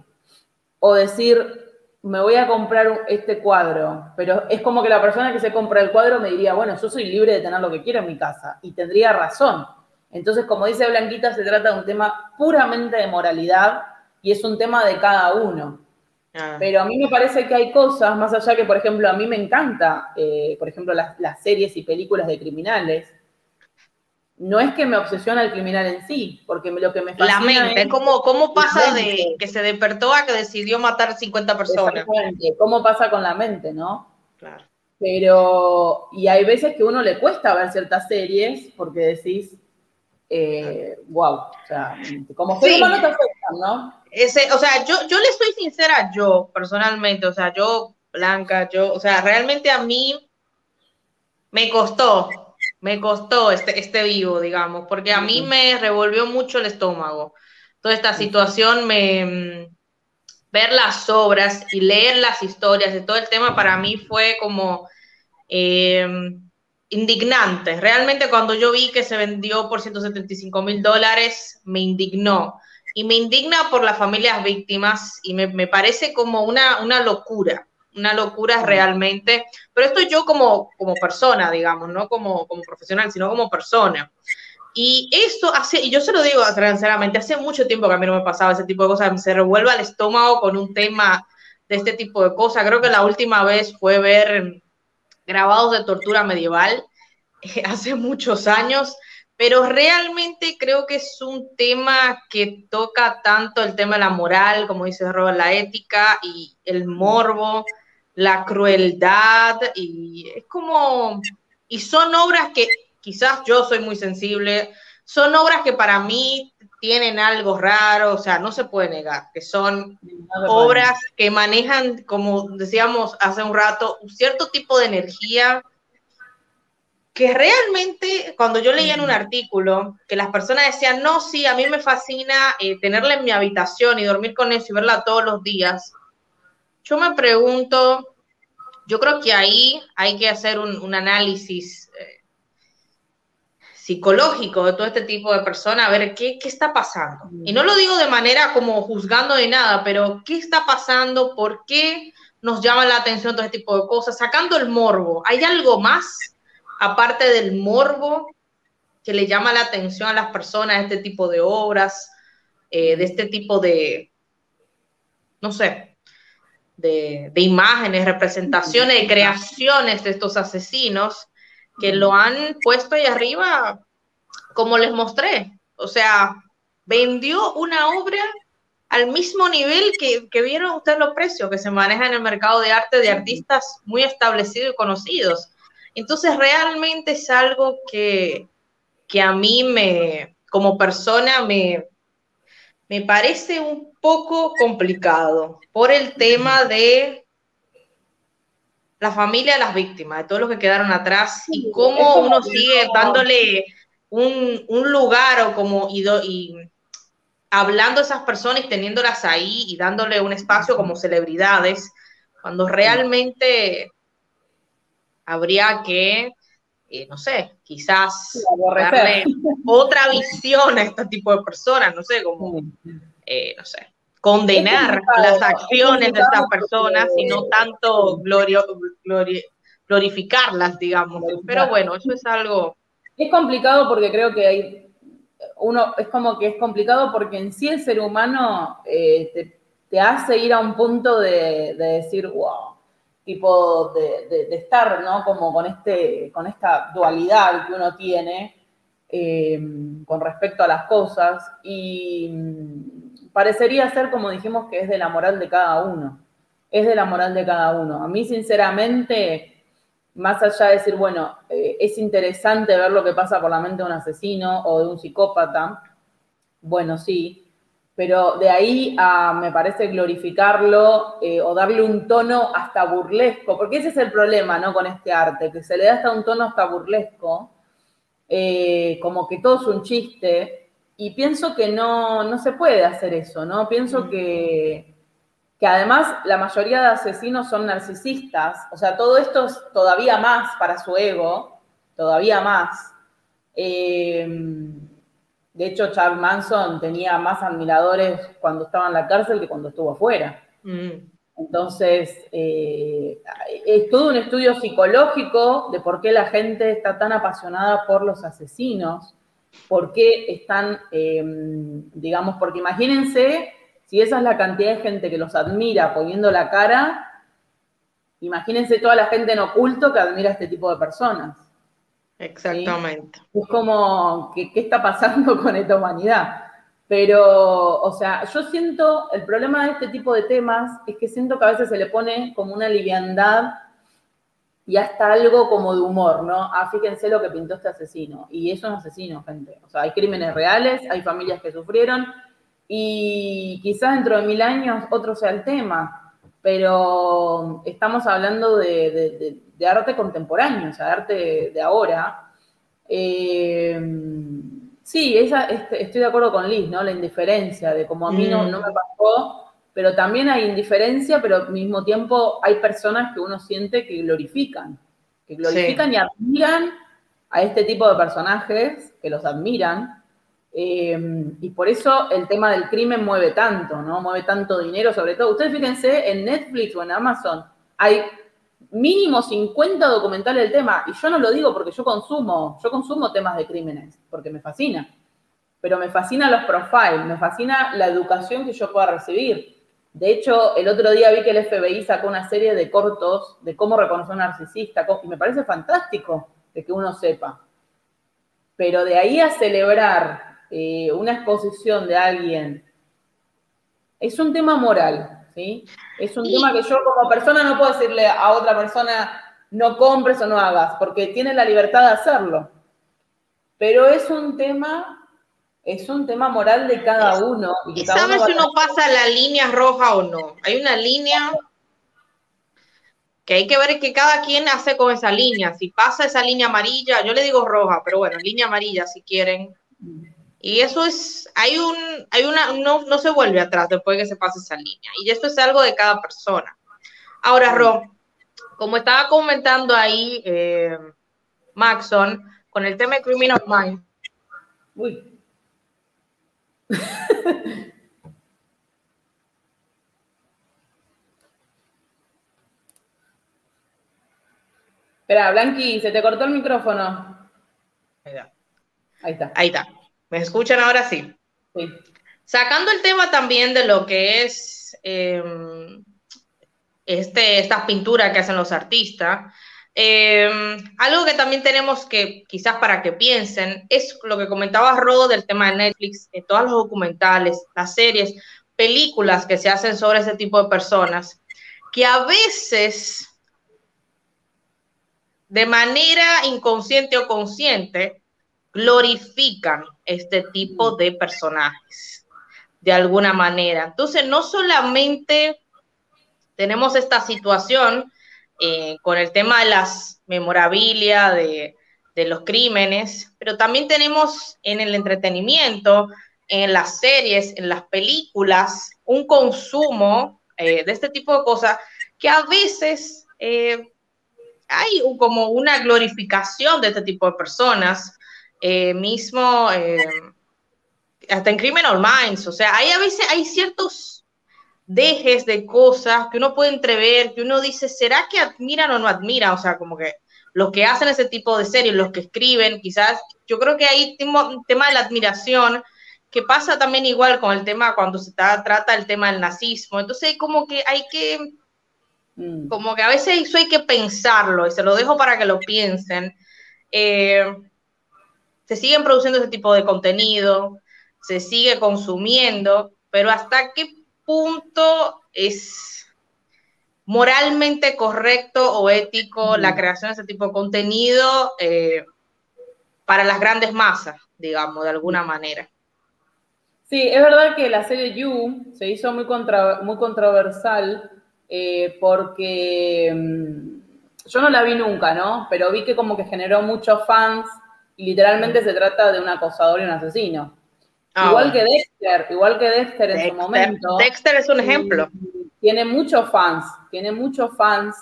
A: o decir, me voy a comprar este cuadro, pero es como que la persona que se compra el cuadro me diría, bueno, yo soy libre de tener lo que quiero en mi casa y tendría razón entonces, como dice Blanquita, se trata de un tema puramente de moralidad y es un tema de cada uno. Ah. Pero a mí me parece que hay cosas, más allá que, por ejemplo, a mí me encanta, eh, por ejemplo, las, series y películas de criminales, no es que me obsesiona el criminal en sí, porque lo que me
B: fascina La mente, ¿cómo, cómo pasa de que se despertó a que decidió matar 50 personas?
A: ¿Cómo pasa con la mente, no? Claro. Pero, y hay veces que uno le cuesta ver ciertas series porque decís, eh, wow, o sea, como ser humano te afectan, ¿no?
B: Ese, o sea, yo, yo le soy sincera, yo personalmente, o sea, yo, Blanca, yo, o sea, realmente a mí me costó, me costó este, este vivo, digamos, porque a mí me revolvió mucho el estómago. Toda esta situación, me, ver las obras y leer las historias de todo el tema para mí fue como eh, indignante. Realmente cuando yo vi que se vendió por 175 mil dólares, me indignó. Y me indigna por las familias víctimas y me, me parece como una, una locura una locura realmente, pero esto yo como, como persona, digamos, no como, como profesional, sino como persona. Y esto hace, y yo se lo digo sinceramente, hace mucho tiempo que a mí no me pasaba ese tipo de cosas, se revuelve el estómago con un tema de este tipo de cosas. Creo que la última vez fue ver grabados de tortura medieval hace muchos años, pero realmente creo que es un tema que toca tanto el tema de la moral, como dice Robert, la ética y el morbo la crueldad y es como, y son obras que quizás yo soy muy sensible, son obras que para mí tienen algo raro, o sea, no se puede negar, que son obras que manejan, como decíamos hace un rato, un cierto tipo de energía que realmente cuando yo leía en un artículo que las personas decían, no, sí, a mí me fascina eh, tenerla en mi habitación y dormir con eso y verla todos los días, yo me pregunto, yo creo que ahí hay que hacer un, análisis psicológico de todo este tipo de personas, a ver qué, está pasando. Y no lo digo de manera como juzgando de nada, pero qué está pasando, por qué nos llama la atención todo este tipo de cosas, sacando el morbo. ¿Hay algo más aparte del morbo que le llama la atención a las personas este tipo de obras, eh, de este tipo de, no sé, de, imágenes, representaciones, de creaciones de estos asesinos que lo han puesto ahí arriba, como les mostré. O sea, vendió una obra al mismo nivel que, vieron ustedes los precios que se maneja en el mercado de arte de artistas muy establecidos y conocidos. Entonces, realmente es algo que, que a mí me, como persona, me, me parece un poco complicado por el tema de la familia de las víctimas, de todos los que quedaron atrás y cómo uno sigue dándole un, lugar o como y, y hablando a esas personas y teniéndolas ahí y dándole un espacio como celebridades, cuando realmente habría que eh, no sé, quizás darle otra visión a este tipo de personas, no sé, como, eh, no sé, condenar las acciones de estas personas y no tanto glorificarlas, digamos. Pero bueno, eso es algo...
A: Es complicado porque creo que hay, uno, es como que es complicado porque en sí el ser humano eh, te, hace ir a un punto de, de decir, wow, tipo de, estar, ¿no? Como con, este, con esta dualidad que uno tiene eh, con respecto a las cosas y parecería ser, como dijimos, que es de la moral de cada uno, es de la moral de cada uno. A mí, sinceramente, más allá de decir, bueno, eh, es interesante ver lo que pasa por la mente de un asesino o de un psicópata, bueno, sí, pero de ahí a, me parece, glorificarlo eh, o darle un tono hasta burlesco, porque ese es el problema, ¿no? Con este arte, que se le da hasta un tono hasta burlesco, eh, como que todo es un chiste, y pienso que no, no se puede hacer eso, ¿no? Pienso mm. que, que además la mayoría de asesinos son narcisistas, o sea, todo esto es todavía más para su ego, todavía más. Eh, de hecho, Charles Manson tenía más admiradores cuando estaba en la cárcel que cuando estuvo afuera. Mm. Entonces, eh, es todo un estudio psicológico de por qué la gente está tan apasionada por los asesinos, por qué están, em, digamos, porque imagínense si esa es la cantidad de gente que los admira poniendo la cara, imagínense toda la gente en oculto que admira a este tipo de personas.
B: Exactamente.
A: Es como, ¿qué, ¿qué está pasando con esta humanidad? Pero, o sea, yo siento, el problema de este tipo de temas es que siento que a veces se le pone como una liviandad y hasta algo como de humor, ¿no? Ah, fíjense lo que pintó este asesino. Y es un asesino, gente. O sea, hay crímenes reales, hay familias que sufrieron y quizás dentro de mil años otro sea el tema, pero estamos hablando de, arte contemporáneo, o sea, de arte de ahora. Eh, sí, esa, este, estoy de acuerdo con Liz, ¿no? La indiferencia, de como a mí no, no me pasó, pero también hay indiferencia, pero al mismo tiempo hay personas que uno siente que glorifican, que glorifican y admiran a este tipo de personajes, que los admiran, eh, y por eso el tema del crimen mueve tanto, ¿no? Mueve tanto dinero, sobre todo. Ustedes fíjense, en Netflix o en Amazon hay mínimo 50 documentales del tema, y yo no lo digo porque yo consumo, yo consumo temas de crímenes, porque me fascina, pero me fascina los profiles, me fascina la educación que yo pueda recibir. De hecho, el otro día vi que el FBI sacó una serie de cortos de cómo reconocer a un narcisista, y me parece fantástico de que uno sepa. Pero de ahí a celebrar eh, una exposición de alguien, es un tema moral, ¿sí? Es un tema que yo como persona no puedo decirle a otra persona, no compres o no hagas, porque tiene la libertad de hacerlo. Pero es un tema es un tema moral de cada uno.
B: Y, sabes si uno pasa la línea roja o no. Hay una línea que hay que ver que cada quien hace con esa línea. Si pasa esa línea amarilla, yo le digo roja, pero bueno, línea amarilla si quieren. Y eso es, hay un, hay una, no, no se vuelve atrás después de que se pase esa línea. Y esto es algo de cada persona. Ahora, Ro, como estaba comentando ahí eh, Maxon, con el tema de Criminal Minds. Uy,
A: Espera, Blanqui, se te cortó el micrófono.
B: Ahí está. Ahí está. ¿Me escuchan ahora sí? Sí. Sacando el tema también de lo que es em, este, estas pinturas que hacen los artistas, Em, algo que también tenemos que, quizás para que piensen, es lo que comentaba Rodo del tema de Netflix, en todos los documentales, las series, películas que se hacen sobre ese tipo de personas, que a veces, de manera inconsciente o consciente, glorifican este tipo de personajes, de alguna manera. Entonces, no solamente tenemos esta situación, eh, con el tema de las memorabilia, de, los crímenes, pero también tenemos en el entretenimiento, en las series, en las películas, un consumo eh, de este tipo de cosas que a veces eh, hay como una glorificación de este tipo de personas, mismo hasta en Criminal Minds, o sea, hay a veces hay ciertos dejes de cosas que uno puede entrever, que uno dice, ¿será que admiran o no admiran? O sea, como que los que hacen ese tipo de series, los que escriben, quizás, yo creo que ahí tengo un tema de la admiración, que pasa también igual con el tema cuando se trata el tema del nazismo. Entonces, como que hay que, mm. como que a veces eso hay que pensarlo, y se lo dejo para que lo piensen. Eh, se siguen produciendo ese tipo de contenido, se sigue consumiendo, pero hasta qué punto es moralmente correcto o ético la creación de ese tipo de contenido eh, para las grandes masas, digamos, de alguna manera.
A: Sí, es verdad que la serie You se hizo muy, muy controversial eh, porque mm, yo no la vi nunca, ¿no? Pero vi que como que generó muchos fans y literalmente se trata de un acosador y un asesino. Ah, igual que Dexter, igual que Dexter en su momento.
B: Dexter es un ejemplo.
A: Tiene muchos fans, tiene muchos fans.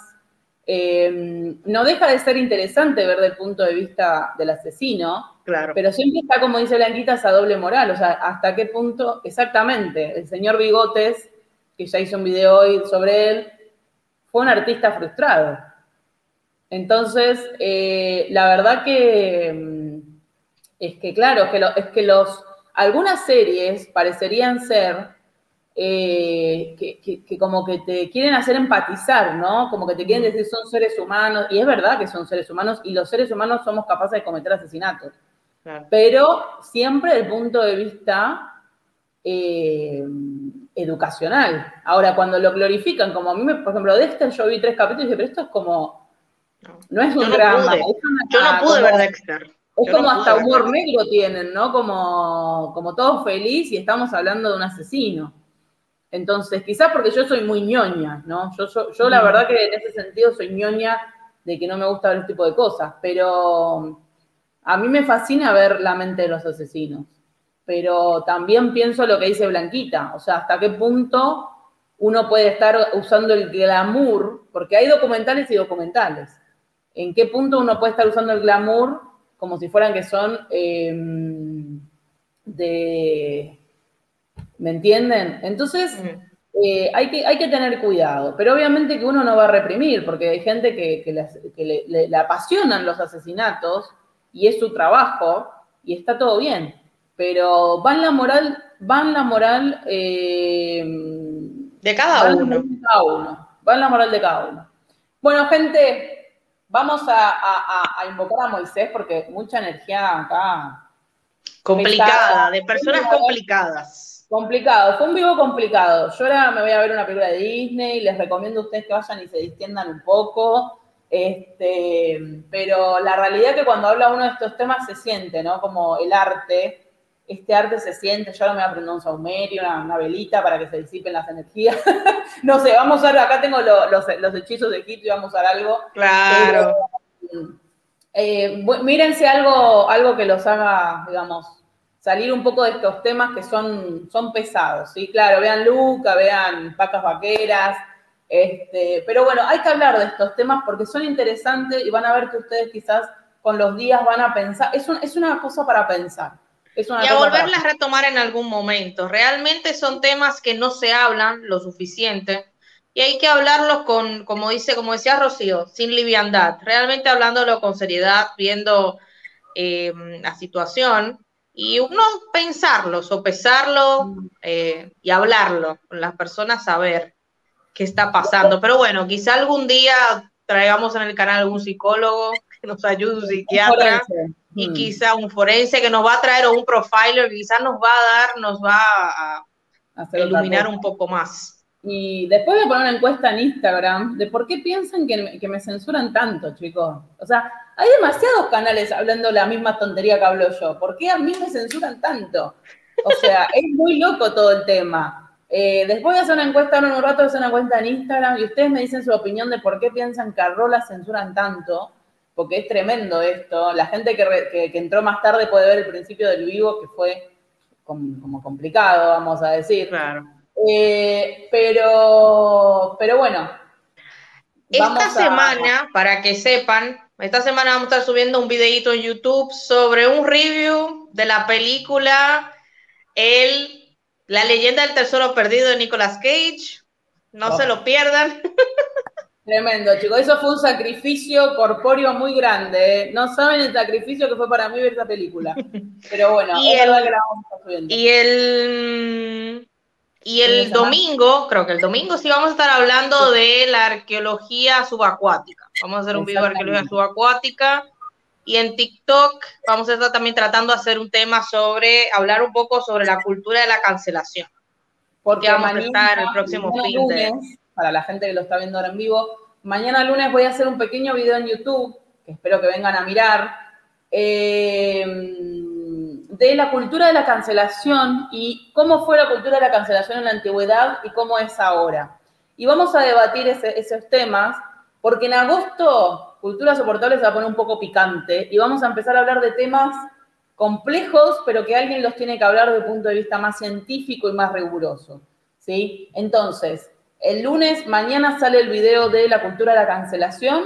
A: Em, no deja de ser interesante ver del punto de vista del asesino,
B: claro.
A: pero siempre está, como dice Blanquita, esa doble moral, o sea, hasta qué punto, exactamente, el señor Bigotes, que ya hizo un video hoy sobre él, fue un artista frustrado. Entonces, eh, la verdad que em, es que, claro, que es que los algunas series parecerían ser eh, que, como que te quieren hacer empatizar, ¿no? Como que te quieren decir son seres humanos, y es verdad que son seres humanos, y los seres humanos somos capaces de cometer asesinatos. Pero siempre el punto de vista eh, educacional. Ahora, cuando lo glorifican, como a mí, me, por ejemplo, de este yo vi tres capítulos y dije, pero esto es como, no, es un drama.
B: yo no pude ver Dexter.
A: Es como hasta humor negro tienen, ¿no? Como, como todo feliz y estamos hablando de un asesino. Entonces, quizás porque yo soy muy ñoña, ¿no? Yo, yo, la verdad que en ese sentido soy ñoña de que no me gusta ver este tipo de cosas, pero a mí me fascina ver la mente de los asesinos. Pero también pienso lo que dice Blanquita, o sea, hasta qué punto uno puede estar usando el glamour, porque hay documentales y documentales. ¿En qué punto uno puede estar usando el glamour como si fueran que son em, de ¿Me entienden? Entonces, eh, hay, que, hay que tener cuidado, pero obviamente que uno no va a reprimir, porque hay gente que, le, apasionan los asesinatos y es su trabajo y está todo bien, pero van la moral, van la moral
B: eh, de cada uno.
A: De cada uno. Va la moral de cada uno. Bueno, gente, vamos a, invocar a Moisés porque mucha energía acá.
B: Complicada, de personas complicadas.
A: Complicado, fue un vivo complicado. Yo ahora me voy a ver una película de Disney, les recomiendo a ustedes que vayan y se distiendan un poco. Este, pero la realidad es que cuando habla uno de estos temas se siente, ¿no? Como el arte, este arte se siente, yo ahora me voy a prender un saumerio, una, velita para que se disipen las energías. no sé, vamos a ver, acá tengo los, hechizos de Egipto y vamos a usar algo.
B: Claro.
A: Eh, mírense algo, algo que los haga, digamos, salir un poco de estos temas que son, son pesados, ¿sí? Claro, vean Luca, vean Pacas Vaqueras, este, pero bueno, hay que hablar de estos temas porque son interesantes y van a ver que ustedes quizás con los días van a pensar, es, es una cosa para pensar. Es una
B: y a volverlas a retomar en algún momento. Realmente son temas que no se hablan lo suficiente. Y hay que hablarlos con, como dice, como decía Rocío, sin liviandad, realmente hablándolo con seriedad, viendo eh, la situación y uno pensarlo, sopesarlo eh, y hablarlo con las personas, saber qué está pasando. Pero bueno, quizá algún día traigamos en el canal algún psicólogo que nos ayude, un psiquiatra, y mm. quizá un forense que nos va a traer o un profiler que quizá nos va a dar, nos va a, iluminar un poco más.
A: Y después de poner una encuesta en Instagram de por qué piensan que me, que me censuran tanto, chicos. O sea, hay demasiados canales hablando la misma tontería que hablo yo. ¿Por qué a mí me censuran tanto? O sea, es muy loco todo el tema. Eh, después voy a hacer una encuesta, en un rato voy a hacer una encuesta en Instagram y ustedes me dicen su opinión de por qué piensan que a Rola censuran tanto, porque es tremendo esto. La gente que, entró más tarde puede ver el principio del vivo, que fue como, complicado, vamos a decir.
B: Claro.
A: Eh, pero, pero bueno.
B: Esta semana, para que sepan, esta semana vamos a estar subiendo un videito en YouTube sobre un review de la película El, La leyenda del tesoro perdido de Nicolas Cage. No se lo pierdan.
A: Tremendo, chicos. Eso fue un sacrificio corpóreo muy grande. ¿eh? No saben el sacrificio que fue para mí ver esa película. Pero bueno,
B: y el, que la vamos a subiendo. Y el y el domingo, creo que el domingo sí vamos a estar hablando de la arqueología subacuática. Vamos a hacer un video de arqueología subacuática. Y en TikTok vamos a estar también tratando de hacer un tema sobre, hablar un poco sobre la cultura de la cancelación.
A: Porque vamos a estar el próximo fin de... Para la gente que lo está viendo ahora en vivo, mañana lunes voy a hacer un pequeño video en YouTube, que espero que vengan a mirar. Eh, de la cultura de la cancelación y cómo fue la cultura de la cancelación en la antigüedad y cómo es ahora. Y vamos a debatir esos temas porque en agosto Cultura Soportable se va a poner un poco picante y vamos a empezar a hablar de temas complejos, pero que alguien los tiene que hablar desde el punto de vista más científico y más riguroso. ¿sí? Entonces, el lunes, mañana sale el video de la cultura de la cancelación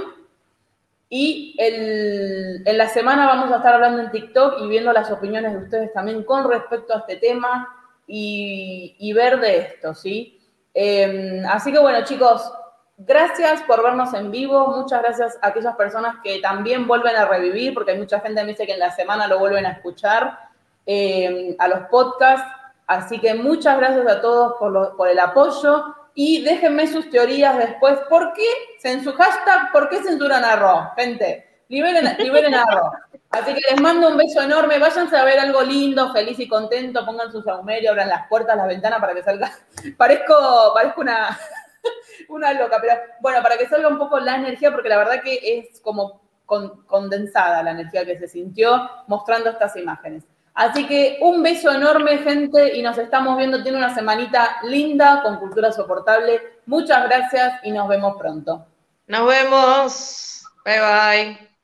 A: y en la semana vamos a estar hablando en TikTok y viendo las opiniones de ustedes también con respecto a este tema y, ver de esto, ¿sí? Em, así que bueno, chicos, gracias por vernos en vivo. Muchas gracias a aquellas personas que también vuelven a revivir, porque hay mucha gente que dice que en la semana lo vuelven a escuchar, em, a los podcasts. Así que muchas gracias a todos por el apoyo y déjenme sus teorías después. ¿Por qué, en su hashtag, por qué censuran a Ro? Gente, liberen, liberen a Ro. Así que les mando un beso enorme. Váyanse a ver algo lindo, feliz y contento. Pongan su saumerio, abran las puertas, las ventanas para que salga. Parezco, parezco una, una loca, pero bueno, para que salga un poco la energía, porque la verdad que es como condensada la energía que se sintió mostrando estas imágenes. Así que un beso enorme, gente, y nos estamos viendo. Tiene una semanita linda con cultura soportable. Muchas gracias y nos vemos pronto.
B: Nos vemos. Bye bye.